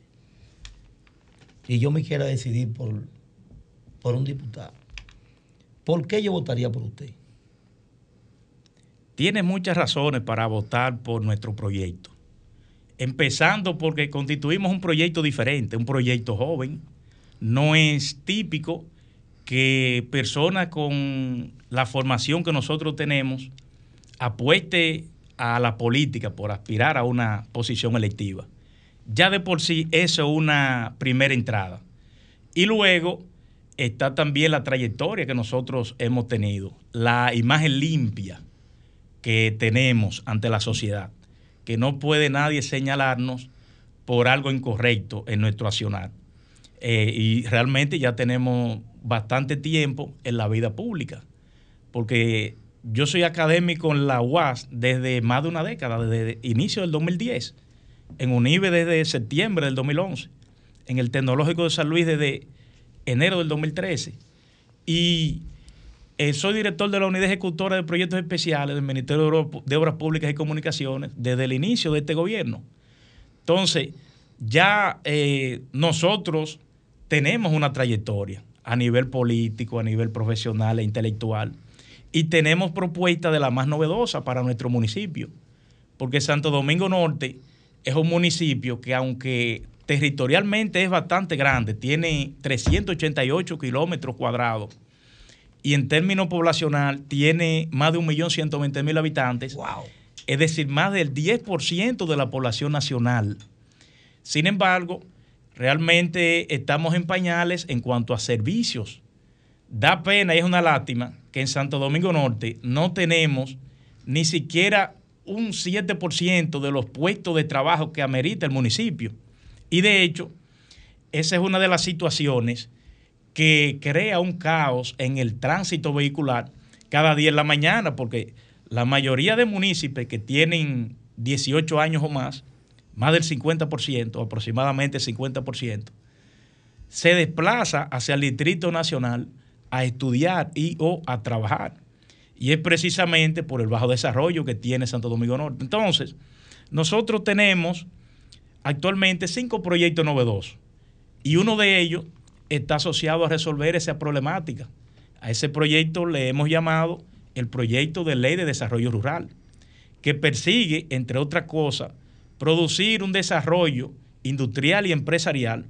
y yo me quiera decidir por, por un diputado, ¿por qué yo votaría por usted? Tiene muchas razones para votar por nuestro proyecto. Empezando porque constituimos un proyecto diferente, un proyecto joven. No es típico que personas con la formación que nosotros tenemos apueste a la política por aspirar a una posición electiva. Ya de por sí eso es una primera entrada. Y luego está también la trayectoria que nosotros hemos tenido, la imagen limpia que tenemos ante la sociedad, que no puede nadie señalarnos por algo incorrecto en nuestro accionar. Eh, y realmente ya tenemos bastante tiempo en la vida pública, porque yo soy académico en la UAS desde más de una década, desde inicio del 2010, en UNIBE desde septiembre del 2011, en el Tecnológico de San Luis desde enero del 2013. Y eh, soy director de la Unidad Ejecutora de Proyectos Especiales del Ministerio de Obras- Públicas y Comunicaciones desde el inicio de este gobierno. Entonces, ya eh, nosotros tenemos una trayectoria a nivel político, a nivel profesional e intelectual, y tenemos propuestas de la más novedosa para nuestro municipio, porque Santo Domingo Norte es un municipio que aunque territorialmente es bastante grande, tiene 388 kilómetros cuadrados, y en términos poblacional tiene más de 1.120.000 habitantes, es decir, más del 10% de la población nacional. Sin embargo, realmente estamos en pañales en cuanto a servicios. Da pena y es una lástima que en Santo Domingo Norte no tenemos ni siquiera un 7% de los puestos de trabajo que amerita el municipio. Y de hecho, esa es una de las situaciones que crea un caos en el tránsito vehicular cada día en la mañana, porque la mayoría de municipios que tienen 18 años o más, más del 50%, aproximadamente el 50%, se desplaza hacia el Distrito Nacional a estudiar y o a trabajar. Y es precisamente por el bajo desarrollo que tiene Santo Domingo Norte. Entonces, nosotros tenemos actualmente cinco proyectos novedosos y uno de ellos está asociado a resolver esa problemática. A ese proyecto le hemos llamado el proyecto de ley de desarrollo rural, que persigue, entre otras cosas, producir un desarrollo industrial y empresarial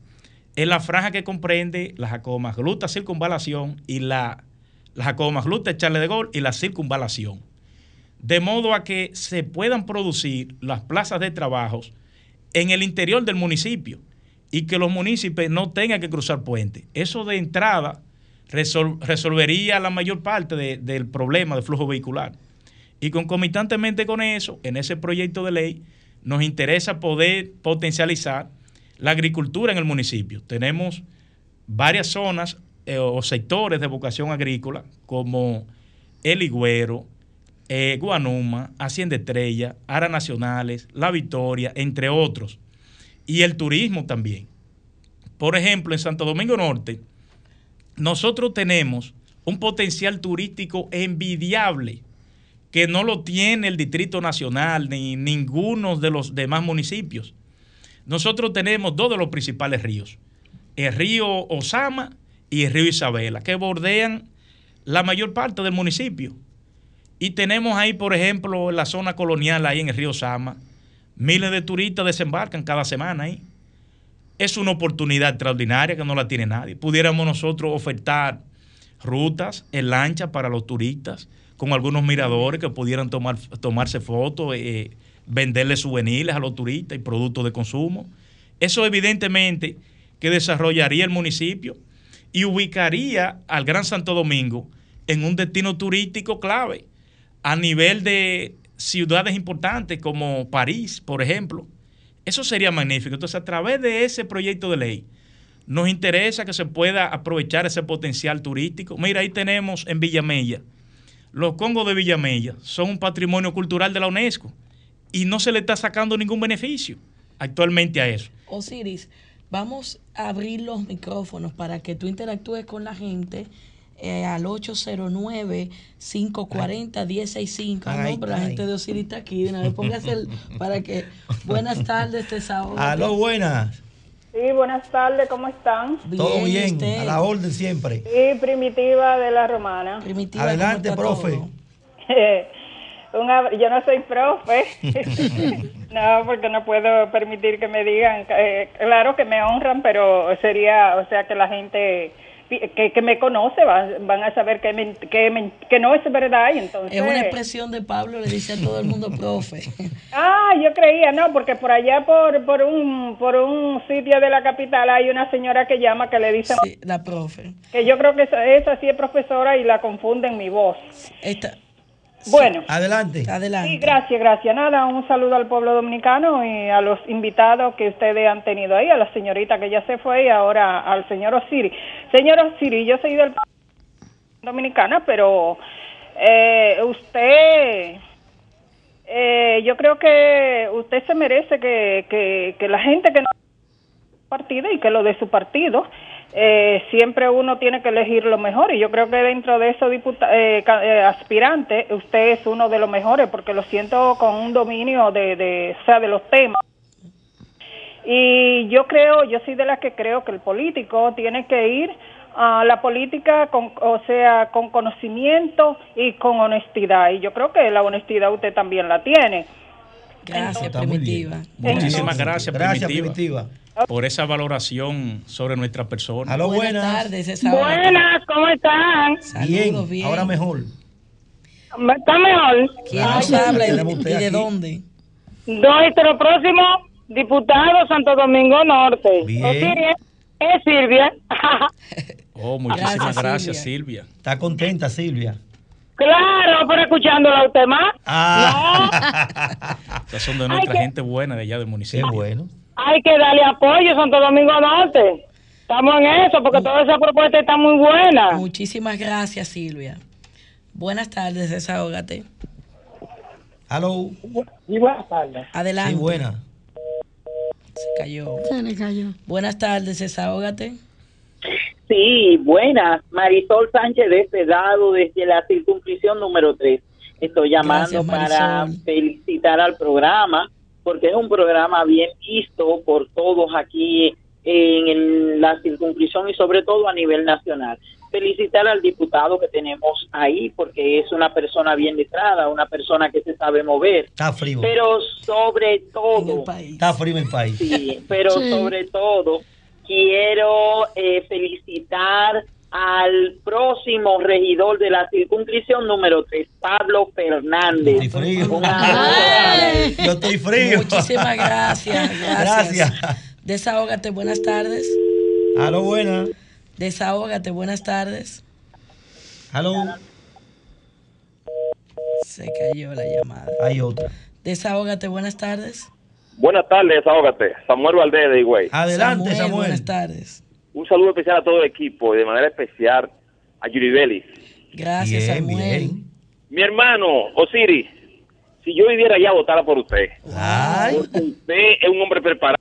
en la franja que comprende la Jacobamagluta circunvalación y la, la Jacobamagluta Charle de Gol y la circunvalación. De modo a que se puedan producir las plazas de trabajos en el interior del municipio y que los municipios no tengan que cruzar puentes. Eso de entrada resol- resolvería la mayor parte de- del problema de flujo vehicular. Y concomitantemente con eso, en ese proyecto de ley, nos interesa poder potencializar la agricultura en el municipio. Tenemos varias zonas eh, o sectores de vocación agrícola, como El Higüero, eh, Guanuma, Hacienda Estrella, Aras Nacionales, La Victoria, entre otros. Y el turismo también. Por ejemplo, en Santo Domingo Norte, nosotros tenemos un potencial turístico envidiable que no lo tiene el Distrito Nacional ni ninguno de los demás municipios. Nosotros tenemos dos de los principales ríos, el río Osama y el río Isabela, que bordean la mayor parte del municipio. Y tenemos ahí, por ejemplo, la zona colonial, ahí en el río Osama, miles de turistas desembarcan cada semana ahí. Es una oportunidad extraordinaria que no la tiene nadie. Pudiéramos nosotros ofertar rutas en lancha para los turistas, con algunos miradores que pudieran tomar, tomarse fotos, eh, venderle souvenirs a los turistas y productos de consumo. Eso evidentemente que desarrollaría el municipio y ubicaría al Gran Santo Domingo en un destino turístico clave a nivel de ciudades importantes como París, por ejemplo. Eso sería magnífico. Entonces, a través de ese proyecto de ley, nos interesa que se pueda aprovechar ese potencial turístico. Mira, ahí tenemos en Villamella. Los congos de Villamella son un patrimonio cultural de la UNESCO y no se le está sacando ningún beneficio actualmente a eso. Osiris, vamos a abrir los micrófonos para que tú interactúes con la gente eh, al 809-540-1065. Ah, no, pero la gente de Osiris está aquí. Una vez póngase el- para que. Buenas tardes, te desahogo. Aló, buenas. Sí, buenas tardes, ¿cómo están? Todo bien, a la orden siempre. Sí, Primitiva de la Romana. Adelante, profe. Un ab- yo no soy profe, no, porque no puedo permitir que me digan, eh, claro que me honran, pero sería, o sea, que la gente que, que me conoce van, van a saber que, men- que, men- que no es verdad y entonces... Es una expresión de Pablo, le dice a todo el mundo profe. Ah, yo creía, no, porque por allá por, por un por un sitio de la capital hay una señora que llama que le dice La profe. que yo creo que esa, esa sí es profesora y la confunden mi voz. Esta, Bueno. Adelante. Adelante. Sí, gracias, gracias. Nada, un saludo al pueblo dominicano y a los invitados que ustedes han tenido ahí, a la señorita que ya se fue y ahora al señor Osiri. Señor Osiri, yo soy del dominicana, pero eh, usted, eh, yo creo que usted se merece que, que, que la gente que no partido y que lo de su partido eh, siempre uno tiene que elegir lo mejor y yo creo que dentro de esos diputa- eh, eh, aspirantes usted es uno de los mejores porque lo siento con un dominio de, de, o sea, de los temas y yo creo, yo soy de las que creo que el político tiene que ir a la política con, o sea, con conocimiento y con honestidad y yo creo que la honestidad usted también la tiene. Gracias. Primitiva. Muchísimas gracias, Gracias, Primitiva, Primitiva. Por esa valoración sobre nuestra persona. Aló, Buenas buenas. tardes, esa hora. Buenas, ¿cómo están? Bien, Saludos, bien. ahora mejor. ¿Está mejor? ¿Quién nos la habla y, de dónde? Nuestro próximo diputado Santo Domingo Norte. Bien. Es Silvia. Oh, muchísimas Gracias, gracias, Silvia. Silvia. Está contenta, Silvia. claro, pero escuchándola a usted más. Ah, Estas son de nuestra gente buena de allá del qué municipio. bueno. Hay que darle apoyo a Santo Domingo Norte. Estamos en eso porque toda esa propuesta está muy buena. Muchísimas gracias, Silvia. Buenas tardes, desahógate. Aló. Y buenas tardes. Adelante. Sí, buena. Se cayó. Se le cayó. Buenas tardes, desahógate. Sí, buenas. Marisol Sánchez de este lado, desde la circunscripción número 3. Estoy llamando Gracias, para felicitar al programa, porque es un programa bien visto por todos aquí en el- la circunscripción y sobre todo a nivel nacional. Felicitar al diputado que tenemos ahí, porque es una persona bien letrada, una persona que se sabe mover. Está frío. Pero sobre todo, Está frío el país. Sí, pero Sí. sobre todo quiero eh, felicitar al próximo regidor de la circunscripción número 3, Pablo Fernández. Estoy frío. Yo estoy frío. Muchísimas gracias. Gracias. Gracias. Desahógate, buenas tardes. Aló, buenas. Desahógate, buenas tardes. Aló. Se cayó la llamada. Hay otra. Desahógate, buenas tardes. Buenas tardes, desahógate. Samuel Valdés de Higüey. Adelante, Samuel. Buenas tardes. Un saludo especial a todo el equipo y de manera especial a Yuri Vélez. Gracias, Bien, Samuel. bien. Mi hermano, Osiris, si yo viviera allá, votara por usted. Ay. Porque usted es un hombre preparado.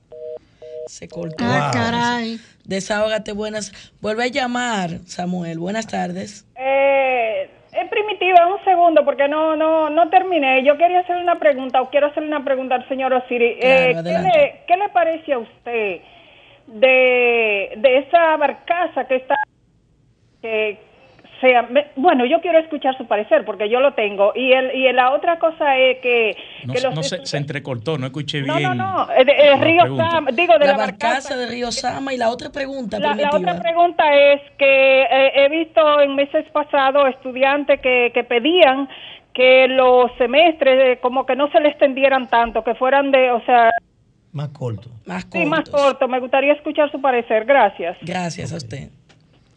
Se cortó. Ah, caray. Desahógate, buenas. Vuelve a llamar, Samuel. Buenas tardes. Eh, es primitiva, un segundo, porque no no no terminé. Yo quería hacer una pregunta, o quiero hacer una pregunta al señor Osiri. Claro, Eh, ¿qué, adelante. le, ¿Qué le parece a usted de, de esa barcaza que está... que sea, me- bueno, yo quiero escuchar su parecer, porque yo lo tengo. Y, el, y la otra cosa es que... No, que los no se, se entrecortó, no escuché no, bien. no, no, eh, de- eh, la Río. Sama, digo, de la, la, barcaza de Río Sama y la otra pregunta La, otra pregunta es que eh, he visto en meses pasados estudiantes que, que pedían que los semestres eh, como que no se les extendieran tanto, que fueran de, o sea, Más corto. Más sí, más corto. Me gustaría escuchar su parecer. Gracias. Gracias a usted.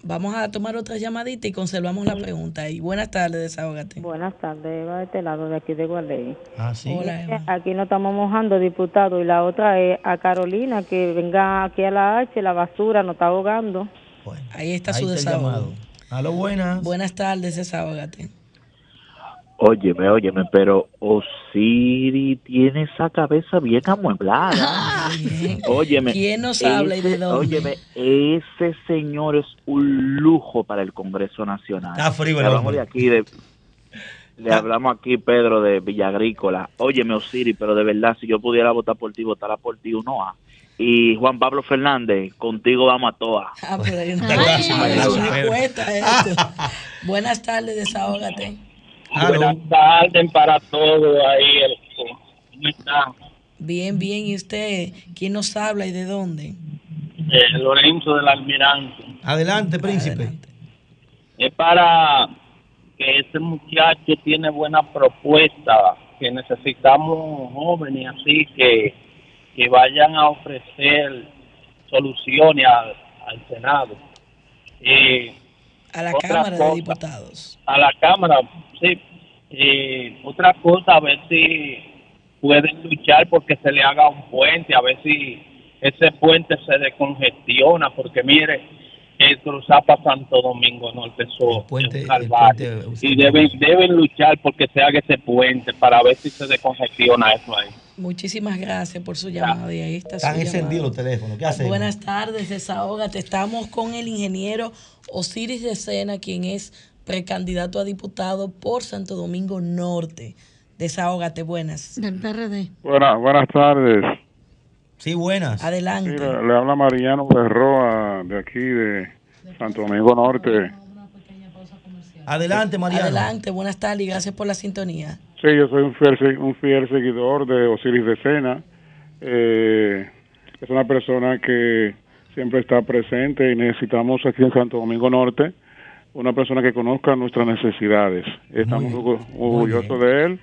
Vamos a tomar otra llamadita y conservamos la pregunta. Y buenas tardes, desahógate. Buenas tardes, Eva de este lado, de aquí de Gualey. Ah, sí. Hola, Eva. Aquí nos estamos mojando, diputado, y la otra es a Carolina, que venga aquí a la H, la basura nos está ahogando. Ahí está Ahí su está desahogo. Aló, buenas. Buenas tardes, desahógate. Óyeme, óyeme, pero Osiri tiene esa cabeza bien amueblada. Óyeme. ¿Quién nos habla y de ese- dónde? Óyeme, ese señor es un lujo para el Congreso Nacional. Está frío hablamos de aquí de le hablamos aquí, Pedro, de Villagrícola. Óyeme, Osiris, pero de verdad, si yo pudiera votar por ti, votara por ti uno a Y Juan Pablo Fernández, contigo vamos a todas. Ah, pero hay una, Ay, es una encuesta esto. Buenas tardes, desahógate. Buenas tardes para todos ahí. el-. Bien, bien. ¿Y usted? ¿Quién nos habla y de dónde? Eh, Lorenzo del Almirante. Adelante, príncipe. Es para que ese muchacho tiene buena propuesta, que necesitamos jóvenes así que, que vayan a ofrecer soluciones al, al Senado. Eh, A la otra Cámara de Diputados. A la Cámara, sí. Eh, otra cosa, a ver si pueden luchar porque se le haga un puente, a ver si ese puente se descongestiona, porque mire, el cruzar para Santo Domingo Norte eso es calvario. y deben, deben luchar porque se haga ese puente para ver si se descongestiona eso ahí. Muchísimas gracias por su llamada y ahí está su Están encendidos los teléfonos. ¿Qué hacemos? Buenas tardes, desahógate. Estamos con el ingeniero Osiris de Sena, quien es precandidato a diputado por Santo Domingo Norte. Desahógate, buenas. Del PRD. Buenas, buenas tardes. Sí, buenas. Adelante. Sí, le, le habla Mariano Berroa de aquí de Santo Domingo Norte. Adelante, Mariano. Adelante, buenas tardes y gracias por la sintonía. Sí, yo soy un fiel, un fiel seguidor de Osiris de Sena. Eh, es una persona que siempre está presente y necesitamos aquí en Santo Domingo Norte una persona que conozca nuestras necesidades. Estamos orgu- orgullosos de él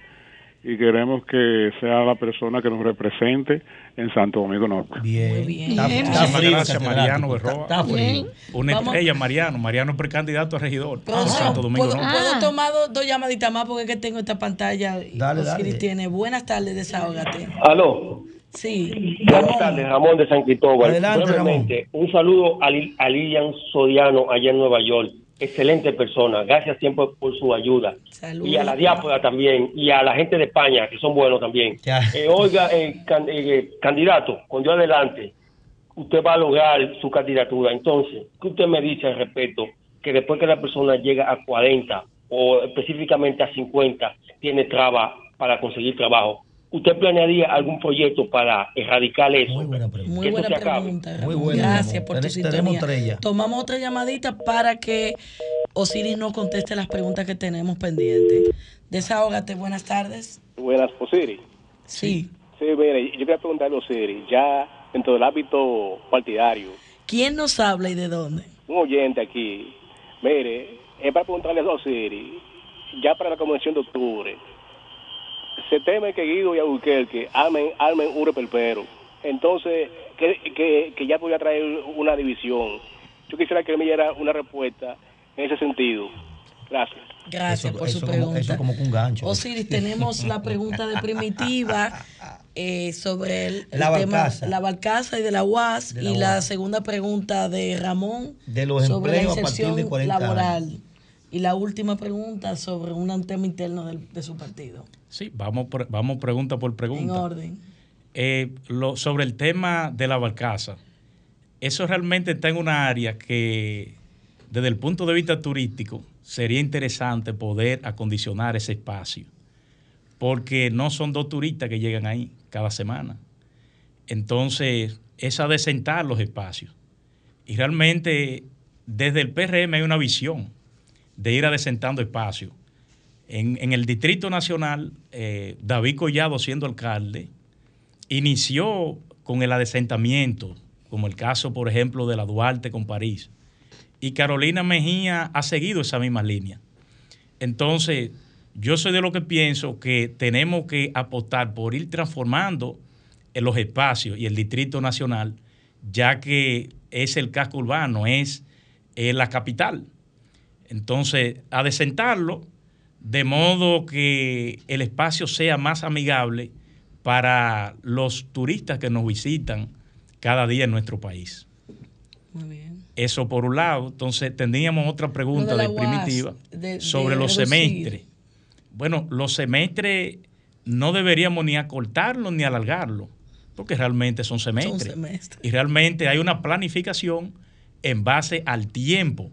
y queremos que sea la persona que nos represente en Santo Domingo Norte. Bien. Está- Está Muchísimas frío, gracias. Mariano Está- Berroa. está frío. Bien. Una Vamos. estrella, Mariano. Mariano es precandidato a regidor. Producción, Santo Domingo ¿Puedo, Norte. puedo tomar dos, dos llamaditas más porque es que tengo esta pantalla. y Dale, Osiris dale. tiene. Buenas tardes, desahógate. Aló. Sí. Buenas tardes, Ramón de San Cristóbal. Adelante, Brevemente, un saludo a Lilian Soriano allá en Nueva York. Excelente persona. Gracias siempre por su ayuda. Y a la diáspora también. Y a la gente de España, que son buenos también. Eh, oiga, eh, can- eh, candidato, con Dios adelante, usted va a lograr su candidatura. Entonces, ¿qué usted me dice al respecto? Que después que la persona llega a 40 o específicamente a 50, tiene traba para conseguir trabajo. ¿Usted planearía algún proyecto para erradicar eso? Muy buena pregunta. Muy buena pregunta. Ramón. Gracias por tu sintonía. Tomamos otra llamadita para que Osiris nos conteste las preguntas que tenemos pendientes. Desahógate, buenas tardes. Buenas, Osiris. Sí. Sí, mire, yo quería preguntarle a Osiris, ya dentro del ámbito partidario, ¿Quién nos habla y de dónde? un oyente aquí, mire, es para preguntarle a Osiris, ya para la convención de octubre, se teme que Guido y Albuquerque armen, armen un reperpero. Entonces, que, que, que ya podría traer una división. Yo quisiera que él me diera una respuesta en ese sentido. Gracias. Gracias Eso- por eso su como- pregunta. eso como que un gancho. Osiris, tenemos la pregunta de Primitiva eh, sobre el, el La tema la barcaza y de la UAS De la y la segunda pregunta de Ramón De los sobre la empleos a partir de inserción 40 laboral. Y la última pregunta sobre un tema interno del- de su partido. Sí, vamos, vamos pregunta por pregunta. En orden. Eh, lo- sobre el tema de la barcaza, eso realmente está en una área que desde el punto de vista turístico sería interesante poder acondicionar ese espacio, porque no son dos turistas que llegan ahí cada semana. Entonces, es adecentar los espacios. Y realmente desde el PRM hay una visión de ir adecentando espacios. En, en el Distrito Nacional, eh, David Collado, siendo alcalde, inició con el adesentamiento, como el caso, por ejemplo, de la Duarte con París. Y Carolina Mejía ha seguido esa misma línea. Entonces, yo soy de lo que pienso que tenemos que apostar por ir transformando los espacios y el Distrito Nacional, ya que es el casco urbano, es la capital. Entonces, adecentarlo de modo que el espacio sea más amigable para los turistas que nos visitan cada día en nuestro país. Muy bien. Eso por un lado. Entonces, tendríamos otra pregunta de de, la UAS, primitiva de- sobre de los reducir. semestres. Bueno, los semestres no deberíamos ni acortarlos ni alargarlos, porque realmente son semestres. Y realmente hay una planificación en base al tiempo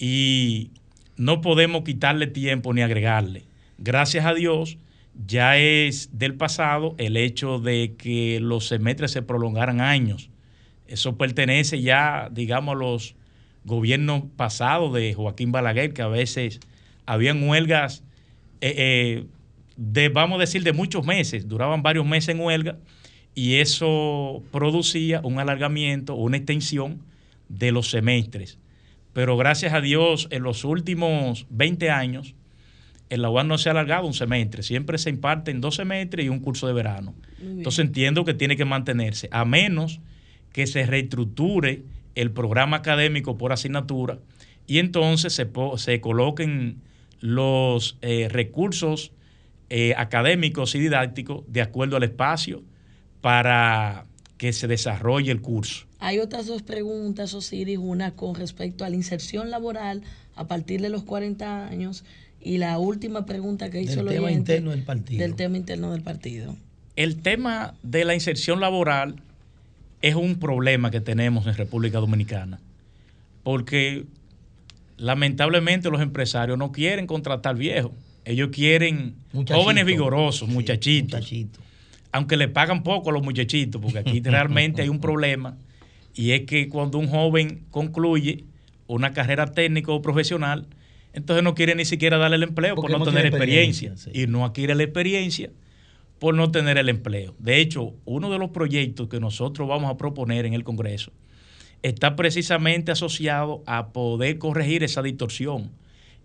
y no podemos quitarle tiempo ni agregarle. Gracias a Dios, ya es del pasado el hecho de que los semestres se prolongaran años. Eso pertenece ya, digamos, a los gobiernos pasados de Joaquín Balaguer, que a veces habían huelgas, eh, eh, de, vamos a decir, de muchos meses, duraban varios meses en huelga, y eso producía un alargamiento, una extensión de los semestres. Pero gracias a Dios, en los últimos 20 años, en la UAS no se ha alargado un semestre, siempre se imparte en dos semestres y un curso de verano. Entonces entiendo que tiene que mantenerse, a menos que se reestructure el programa académico por asignatura y entonces se, se coloquen los eh, recursos eh, académicos y didácticos de acuerdo al espacio para que se desarrolle el curso. Hay otras dos preguntas, Osiris, una con respecto a la inserción laboral a partir de los 40 años y la última pregunta que hizo el tema interno del partido. Del tema interno del partido. El tema de la inserción laboral es un problema que tenemos en República Dominicana, porque lamentablemente los empresarios no quieren contratar viejos, ellos quieren jóvenes vigorosos, muchachitos, aunque le pagan poco a los muchachitos, porque aquí realmente hay un problema, y es que cuando un joven concluye una carrera técnica o profesional, entonces no quiere ni siquiera darle el empleo por no, tener experiencia, y no adquiere la experiencia por no tener el empleo. De hecho, uno de los proyectos que nosotros vamos a proponer en el Congreso está precisamente asociado a poder corregir esa distorsión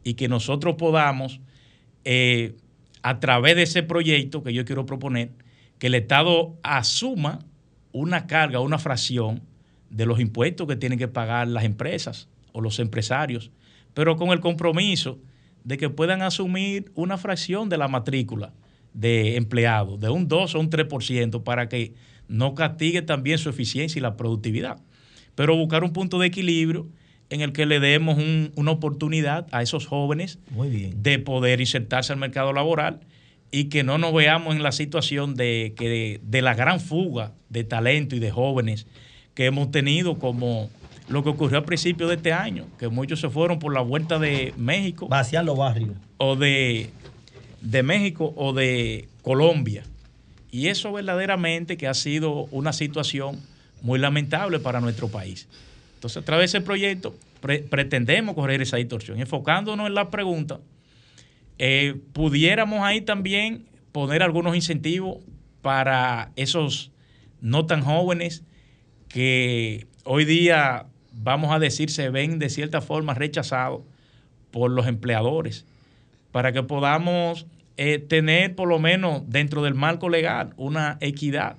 y que nosotros podamos, eh, a través de ese proyecto que yo quiero proponer, que el Estado asuma una carga, una fracción de los impuestos que tienen que pagar las empresas o los empresarios, pero con el compromiso de que puedan asumir una fracción de la matrícula de empleados, de un 2 o un 3%, para que no castigue también su eficiencia y la productividad. Pero buscar un punto de equilibrio en el que le demos una oportunidad a esos jóvenes de poder insertarse al mercado laboral y que no nos veamos en la situación de, que de, la gran fuga de talento y de jóvenes que hemos tenido como lo que ocurrió al principio de este año, que muchos se fueron por la vuelta de México. Vaciar los barrios. O de de México o de Colombia. Y eso verdaderamente que ha sido una situación muy lamentable para nuestro país. Entonces, a través de ese proyecto pretendemos correr esa distorsión. Enfocándonos en la pregunta, eh, pudiéramos ahí también poner algunos incentivos para esos no tan jóvenes que hoy día, vamos a decir, se ven de cierta forma rechazados por los empleadores, para que podamos eh, tener por lo menos dentro del marco legal una equidad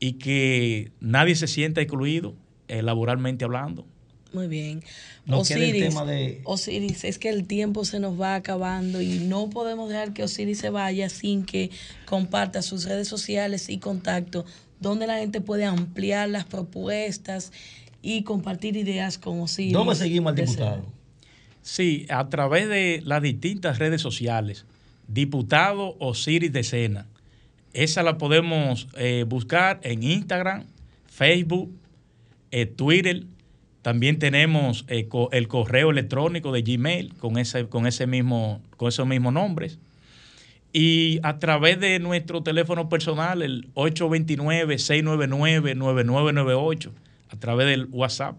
y que nadie se sienta excluido eh, laboralmente hablando. Muy bien. Osiris, Osiris, es que el tiempo se nos va acabando y no podemos dejar que Osiris se vaya sin que comparta sus redes sociales y contacto donde la gente puede ampliar las propuestas y compartir ideas con Osiris. ¿Dónde seguimos al diputado? Sí, a través de las distintas redes sociales diputado Osiris de Sena. Esa la podemos eh, buscar en Instagram, Facebook, eh, Twitter. También tenemos eh, el correo electrónico de Gmail con, ese, con, ese mismo, con esos mismos nombres. Y a través de nuestro teléfono personal, el 829-699-9998, a través del WhatsApp.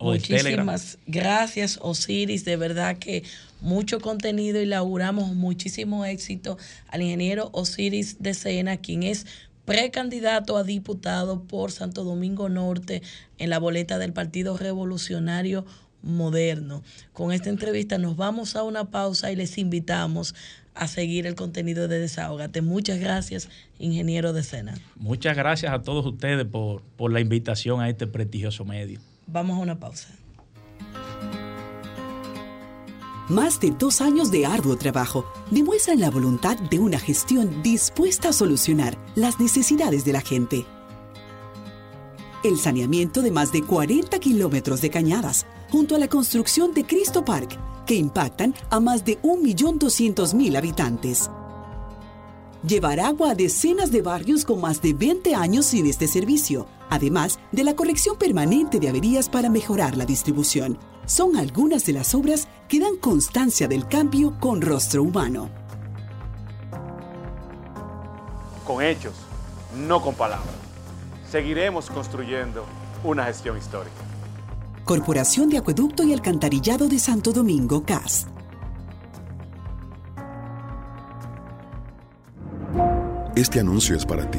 Muchísimas gracias, Osiris. De verdad que mucho contenido y laburamos muchísimo éxito al ingeniero Osiris de Sena, quien es precandidato a diputado por Santo Domingo Norte en la boleta del Partido Revolucionario Moderno. Con esta entrevista nos vamos a una pausa y les invitamos a seguir el contenido de Desahogate. Muchas gracias, ingeniero de Sena. Muchas gracias a todos ustedes por, por la invitación a este prestigioso medio. Vamos a una pausa. Más de dos años de arduo trabajo demuestran la voluntad de una gestión dispuesta a solucionar las necesidades de la gente. El saneamiento de más de 40 kilómetros de cañadas, junto a la construcción de Cristo Park, que impactan a más de 1.200.000 habitantes llevar agua a decenas de barrios con más de 20 años sin este servicio, además de la corrección permanente de averías para mejorar la distribución. Son algunas de las obras que dan constancia del cambio con rostro humano. Con hechos, no con palabras. Seguiremos construyendo una gestión histórica. Corporación de Acueducto y Alcantarillado de Santo Domingo, CAS. Este anuncio es para ti,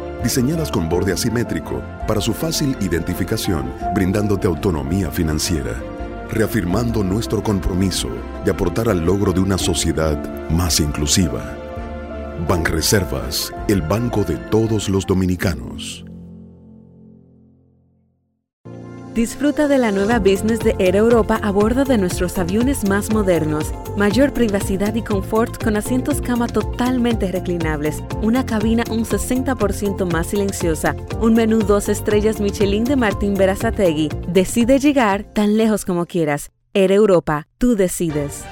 diseñadas con borde asimétrico para su fácil identificación, brindándote autonomía financiera, reafirmando nuestro compromiso de aportar al logro de una sociedad más inclusiva. Banreservas, el banco de todos los dominicanos. Disfruta de la nueva business de Air Europa a bordo de nuestros aviones más modernos. Mayor privacidad y confort con asientos cama totalmente reclinables, una cabina un 60% más silenciosa, un menú dos estrellas Michelin de Martín Berazategui. Decide llegar tan lejos como quieras. Air Europa, tú decides.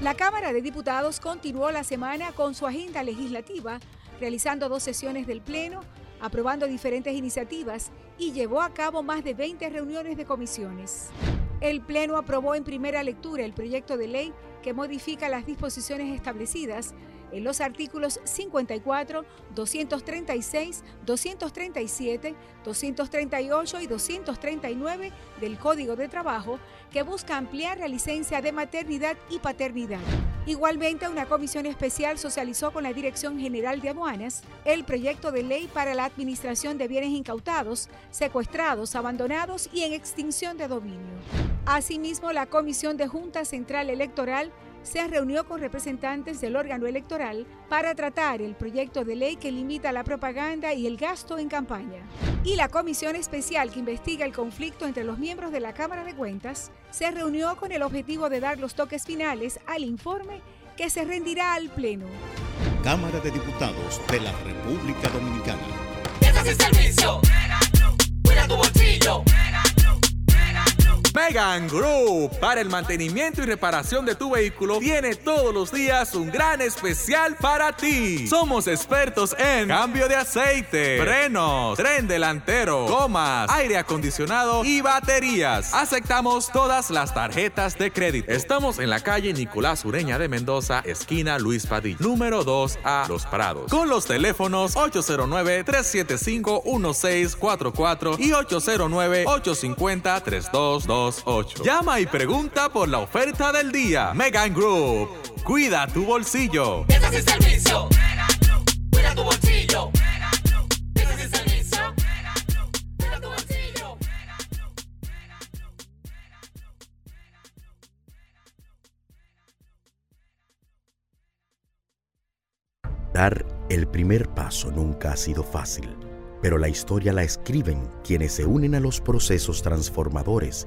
La Cámara de Diputados continuó la semana con su agenda legislativa, realizando dos sesiones del Pleno aprobando diferentes iniciativas y llevó a cabo más de 20 reuniones de comisiones. El Pleno aprobó en primera lectura el proyecto de ley que modifica las disposiciones establecidas en los artículos 54, 236, 237, 238 y 239 del Código de Trabajo que busca ampliar la licencia de maternidad y paternidad. Igualmente, una comisión especial socializó con la Dirección General de Aduanas el proyecto de ley para la administración de bienes incautados, secuestrados, abandonados y en extinción de dominio. Asimismo, la Comisión de Junta Central Electoral se reunió con representantes del órgano electoral para tratar el proyecto de ley que limita la propaganda y el gasto en campaña. Y la comisión especial que investiga el conflicto entre los miembros de la Cámara de Cuentas se reunió con el objetivo de dar los toques finales al informe que se rendirá al Pleno. Cámara de Diputados de la República Dominicana. servicio. Cuida tu bolsillo. Megan Group para el mantenimiento y reparación de tu vehículo tiene todos los días un gran especial para ti. Somos expertos en cambio de aceite, frenos, tren delantero, gomas, aire acondicionado y baterías. Aceptamos todas las tarjetas de crédito. Estamos en la calle Nicolás Ureña de Mendoza, esquina Luis Padilla, número 2A Los Prados, con los teléfonos 809-375-1644 y 809-850-3222. Llama y pregunta por la oferta del día. Megan Group. Cuida tu bolsillo. servicio. Cuida tu bolsillo. Dar el primer paso nunca ha sido fácil, pero la historia la escriben quienes se unen a los procesos transformadores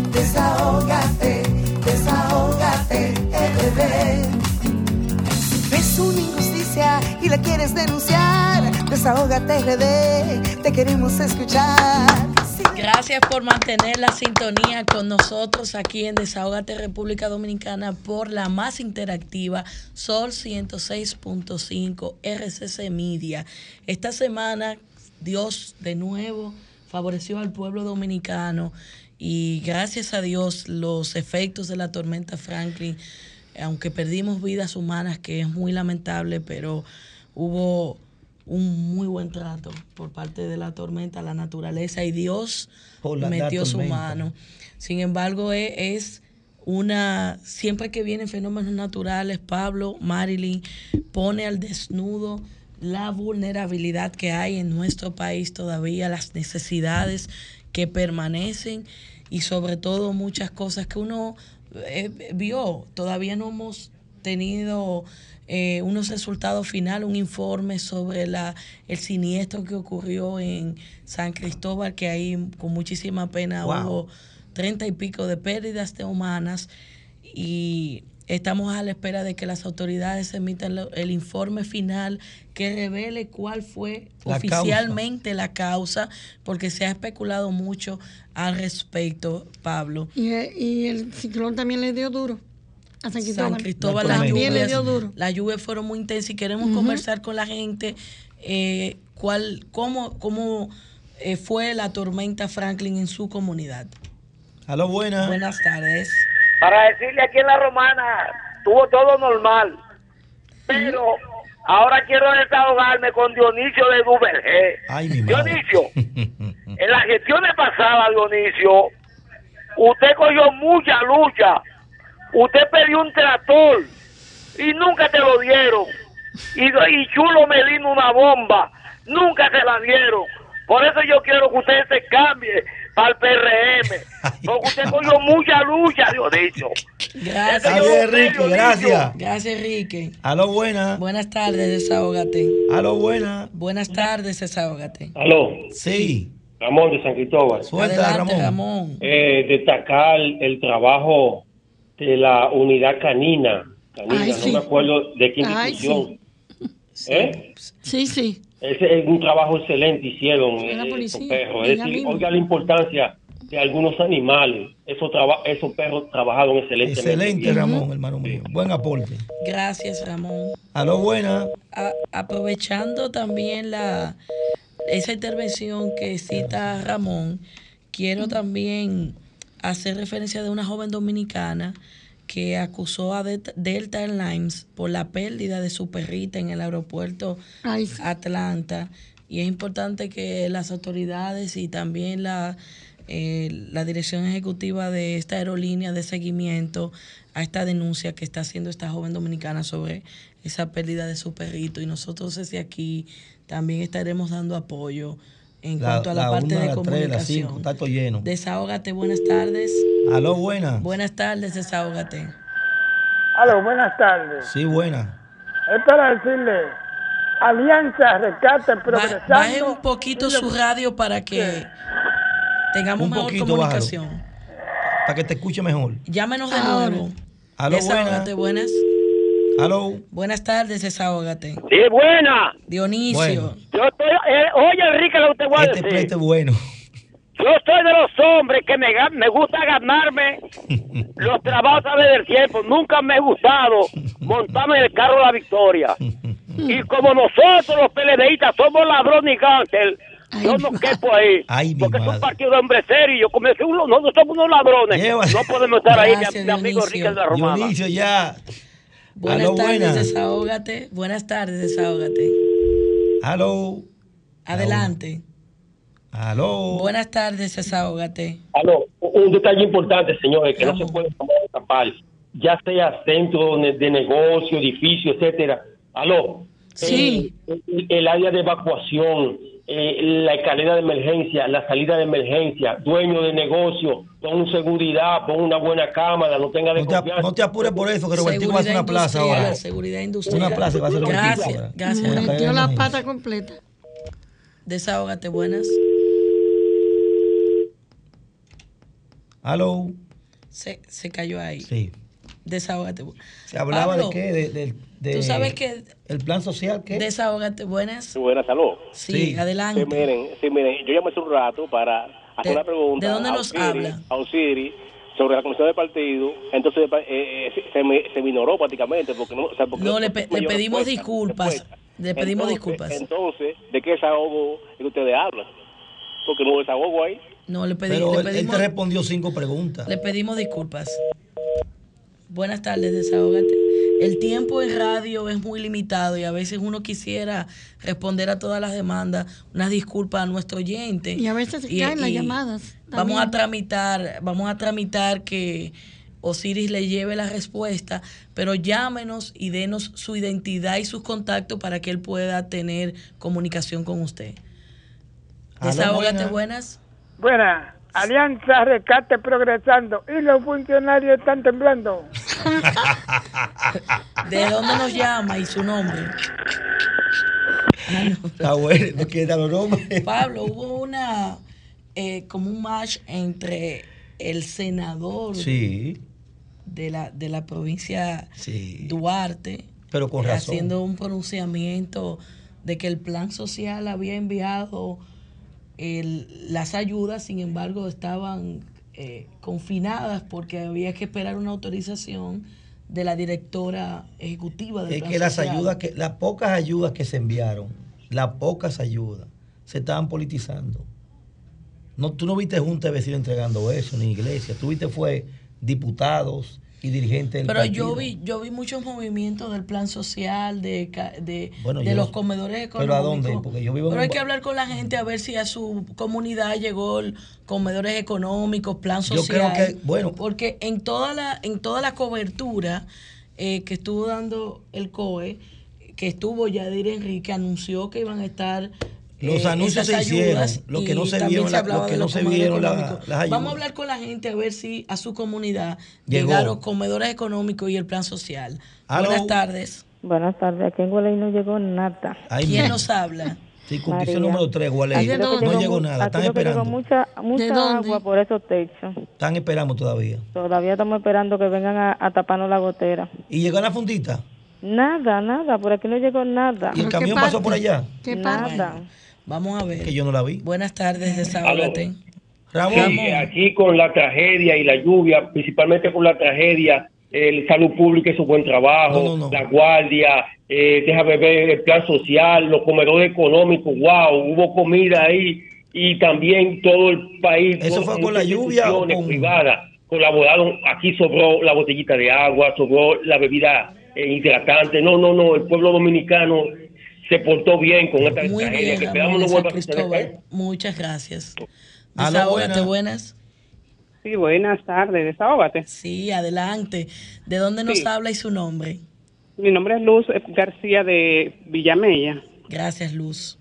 desahógate, desahógate, bebé. Es una injusticia y la quieres denunciar. Desahógate, RD, te queremos escuchar. Gracias por mantener la sintonía con nosotros aquí en Desahógate República Dominicana por la más interactiva Sol 106.5 RCC Media. Esta semana, Dios de nuevo favoreció al pueblo dominicano y gracias a Dios los efectos de la tormenta Franklin, aunque perdimos vidas humanas, que es muy lamentable, pero hubo un muy buen trato por parte de la tormenta, la naturaleza y Dios metió su mano. Sin embargo, e- es, una, siempre que vienen fenómenos naturales, Pablo, Marilyn, pone al desnudo la vulnerabilidad que hay en nuestro país todavía, las necesidades que permanecen y sobre todo muchas cosas que uno eh, vio. Todavía no hemos tenido eh, unos resultados finales, un informe sobre la, el siniestro que ocurrió en San Cristóbal, que ahí con muchísima pena Wow. hubo treinta y pico de pérdidas de humanas y estamos a la espera de que las autoridades emitan lo- el informe final que revele cuál fue La oficialmente la causa, porque se ha especulado mucho al respecto, Pablo. Y, eh, y el ciclón también le dio duro a San Cristóbal. San Cristóbal, las también le lluvias, dio duro. las lluvias fueron muy intensas y queremos conversar con la gente eh, cuál, cómo, cómo eh, fue la tormenta Franklin en su comunidad. Aló, buenas. Buenas tardes. Para decirle aquí en la romana, tuvo todo normal. Pero ahora quiero desahogarme con Dionisio de Duvergé. Dionisio, en las gestiones pasadas, Dionisio, usted cogió mucha lucha. Usted pidió un tractor y nunca te lo dieron. Y, y Chulo me vino una bomba, nunca se la dieron. Por eso yo quiero que usted se cambie para el PRM. Porque usted cogió mucha lucha, Dionisio. Gracias. Está bien, Enrique, gracias. Gracias, Enrique. Aló, buenas. Buenas tardes, desahógate. Aló, buenas. Buenas tardes, desahógate. Aló. Sí. Ramón de San Cristóbal. Adelante, Ramón. Eh, destacar el trabajo de la unidad canina. Canina, Ay, no sí. me acuerdo de qué Ay, institución. ¿Eh? Sí, sí. Ese es un trabajo excelente hicieron eh, esos perros. Es decir, oiga la importancia de algunos animales. Esos, traba- esos perros trabajaron excelentemente. Excelente, bien. Ramón, hermano mío. Buen aporte. Gracias, Ramón. Aló, buenas. A- aprovechando también la esa intervención que cita Ramón, quiero también hacer referencia de una joven dominicana que acusó a Delta Airlines por la pérdida de su perrita en el aeropuerto Ay. Atlanta. Y es importante que las autoridades y también la, eh, la dirección ejecutiva de esta aerolínea de seguimiento a esta denuncia que está haciendo esta joven dominicana sobre esa pérdida de su perrito. Y nosotros desde aquí también estaremos dando apoyo en La- cuanto a la, la parte una, de la tres, la comunicación. está todo lleno. Desahógate, buenas tardes. Aló, buenas. Buenas tardes, desahógate. Aló, buenas tardes. Sí, buenas. Es para decirle, Alianza Rescate Progresando. Baje un poquito su radio para que tengamos Un mejor poquito, comunicación. Para que te escuche mejor. Llámenos de nuevo. Aló, Desahógate, buenas. Aló. Buenas tardes, desahógate. Sí, buena. Dionisio. Bueno. Yo estoy, eh, oye, Enrique, lo que te voy a Este decir. bueno. Yo soy de los hombres que me, me gusta ganarme los trabajos a del tiempo. Nunca me ha gustado montarme en el carro de la victoria. Y como nosotros los PLDistas somos ladrones y gánster, yo no quepo ahí. Ay, porque es un partido de hombres serios. Yo como si uno, nosotros somos unos ladrones. Lleva- No podemos estar ahí, mi, Gracias, mi amigo. Enrique de la Romana. Dionisio, ya. Buenas tardes, buenas. desahógate. Buenas tardes, desahógate. Aló. Adelante. Aló. Buenas tardes, desahógate. Aló, un detalle importante, señores, que no se puede tomar escapar, ya sea centro de de negocio, edificio, etcétera. Aló. Sí. Eh, el, el área de evacuación, eh, la escalera de emergencia, la salida de emergencia, dueño de negocio, pon seguridad, pon una buena cámara, no tenga No te, desconfianza. no te apures por eso, que Robertico va a hacer una plaza ahora. Seguridad industrial. Una plaza va a Robertico Gracias, ahora. gracias. Una Metió la de pata completa. Desahógate, buenas. Aló. Se, se cayó ahí. Sí. Desahógate. Se hablaba Pablo, de qué? De, de- de- Tú sabes que El plan social, ¿qué? desahógate, buenas. Sí, buenas, salud. Sí, adelante. Sí, miren, sí, miren, yo llamé hace un rato para hacer ¿De- una pregunta. de dónde a nos Osiris- habla? A Osiris sobre la comisión de partido. Entonces eh, eh, se, me, se me ignoró prácticamente. porque no, o sea, porque No, le, no pe- me le pedimos respuesta, disculpas. respuesta. Le pedimos Entonces- disculpas. Entonces, ¿de qué desahogo es que ustedes hablan? Porque no hubo desahogo ahí. No, le, pedí- Pero le él, él pedimos, te respondió cinco preguntas. le pedimos disculpas. Buenas tardes, desahógate. El tiempo en radio es muy limitado y a veces uno quisiera responder a todas las demandas. Unas disculpas a nuestro oyente. Y a veces caen las llamadas. Vamos a tramitar, vamos a tramitar que Osiris le lleve la respuesta, pero llámenos y denos su identidad y sus contactos para que él pueda tener comunicación con usted. Desahógate, buena. buenas. Alianza Rescate progresando y los funcionarios están temblando. ¿De dónde nos llama y su nombre? Está bueno, no quiere dar los nombres. Pablo, hubo una eh, como un match entre el senador Sí, de la de la provincia sí. Duarte Pero con eh, razón. haciendo un pronunciamiento de que el plan social había enviado el- las ayudas, sin embargo estaban eh, confinadas porque había que esperar una autorización de la directora ejecutiva del Es plan que las social. ayudas, que las pocas ayudas que se enviaron, las pocas ayudas, se estaban politizando. No, tú no viste junta de vecinos entregando eso, ni iglesia. Tú viste fue diputados y dirigentes del Pero partido. yo vi, yo vi muchos movimientos del plan social, de, de, Bueno, de yo- los comedores económicos. ¿Pero a dónde? Porque yo vivo en Pero un hay que hablar con la gente a ver si a su comunidad llegó el comedores económicos, plan Yo social. creo que, bueno. Porque en toda la, en toda la cobertura eh, que estuvo dando el COE, que estuvo Yadir Enrique, anunció que iban a estar Los eh, anuncios esas se hicieron, ayudas lo que y no se vieron la- hablaba lo que de no los se comedores vieron la- económicos. las ayudas. Vamos a hablar con la gente a ver si a su comunidad Llegó. llegaron comedores económicos y el plan social. Buenas tardes. Buenas tardes, aquí en Gualey no llegó nada. Ay, ¿Quién nos habla? Circunscripción María. número 3, Gualey. No llegó nada, están esperando. mucha, mucha agua por esos techos. Están esperando todavía. Todavía estamos esperando que vengan a, a taparnos la gotera. ¿Y llegó la fundita? Nada, nada, por aquí no llegó nada. ¿Y el camión pasó por allá? Nada. Vamos a ver. Que yo no la vi. Buenas tardes, desahógate. Sí, aquí con la tragedia y la lluvia, principalmente con la tragedia, el salud pública hizo buen trabajo, la guardia, eh, déjame ver el plan social, los comedores económicos, wow, hubo comida ahí y también todo el país. ¿Eso fue con la lluvia o con- privadas colaboraron, aquí sobró la botellita de agua, sobró la bebida eh, hidratante, no, no, no, el pueblo dominicano se portó bien con esta Muy tragedia, bien, que esperamos no vuelva a suceder. Cristóbal. Muchas gracias. Desahógate, buenas. buenas. Sí, buenas tardes, desahógate. Sí, adelante. ¿De dónde nos Sí. habla y su nombre? Mi nombre es Luz García de Villamella. Gracias, Luz.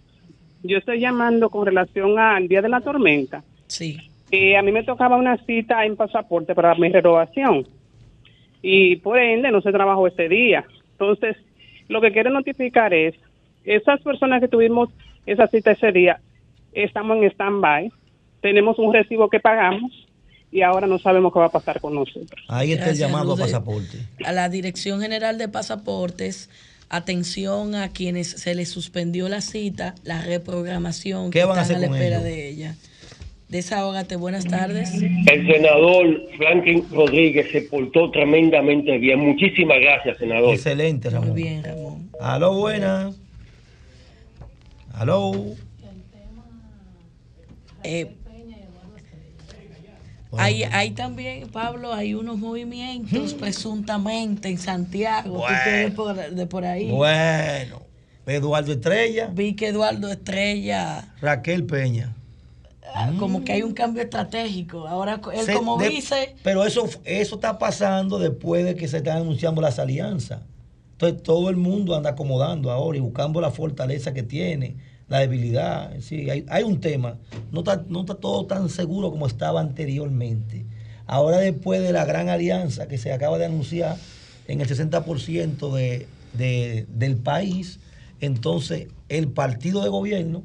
Yo estoy llamando con relación al día de la tormenta. Sí. Eh, a mí me tocaba una cita en pasaporte para mi renovación y por ende no se trabajó ese día. Entonces, lo que quiero notificar es, esas personas que tuvimos esa cita ese día, estamos en stand-by, tenemos un recibo que pagamos y ahora no sabemos qué va a pasar con nosotros. Ahí está el llamado a Luz pasaporte. A la Dirección General de Pasaportes, atención a quienes se les suspendió la cita, la reprogramación, ¿Qué que van a hacer la con espera ellos? de ella. Desahógate, buenas tardes. El senador Franklin Rodríguez se portó tremendamente bien. Muchísimas gracias, senador. Excelente, Ramón. Muy bien, Ramón. Aló, buenas. Aló. Eh, hay, hay también, Pablo, hay unos movimientos presuntamente en Santiago. ¿Tú Bueno. por, de por ahí? Bueno. Eduardo Estrella, Vi que Eduardo Estrella, Raquel Peña. ah, como que hay un cambio estratégico. Ahora él Se- como de- dice, Pero eso, eso está pasando después de que se están anunciando las alianzas. Entonces todo el mundo anda acomodando ahora y buscando la fortaleza que tiene, la debilidad. Sí, hay, un tema. No está, no está todo tan seguro como estaba anteriormente. Ahora después de la gran alianza que se acaba de anunciar en el 60% de, de- del país, entonces el partido de gobierno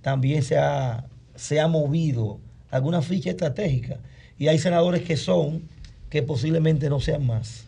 también se ha, se ha movido alguna ficha estratégica. Y hay senadores que son, que posiblemente no sean más.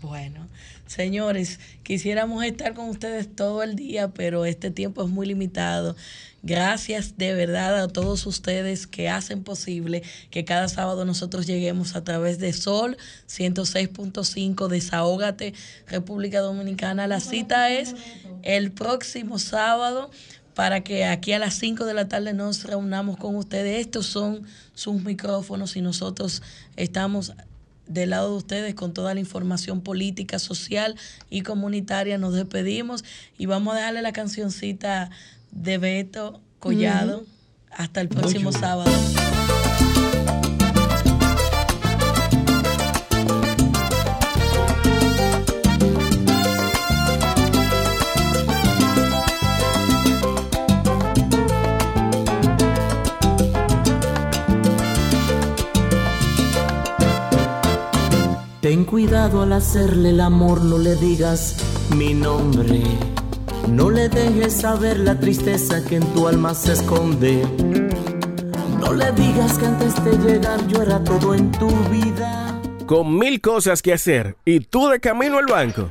Bueno, señores, quisiéramos estar con ustedes todo el día, pero este tiempo es muy limitado. Gracias de verdad a todos ustedes que hacen posible que cada sábado nosotros lleguemos a través de Sol 106.5, Desahógate, República Dominicana. La cita es el próximo sábado para que aquí a las 5 de la tarde nos reunamos con ustedes. Estos son sus micrófonos y nosotros estamos del lado de ustedes con toda la información política, social y comunitaria. Nos despedimos y vamos a darle la cancioncita de Beto Collado. Hasta el próximo sábado. Ten cuidado al hacerle el amor, no le digas mi nombre. No le dejes saber la tristeza que en tu alma se esconde. No le digas que antes de llegar yo era todo en tu vida. Con mil cosas que hacer y tú de camino al banco.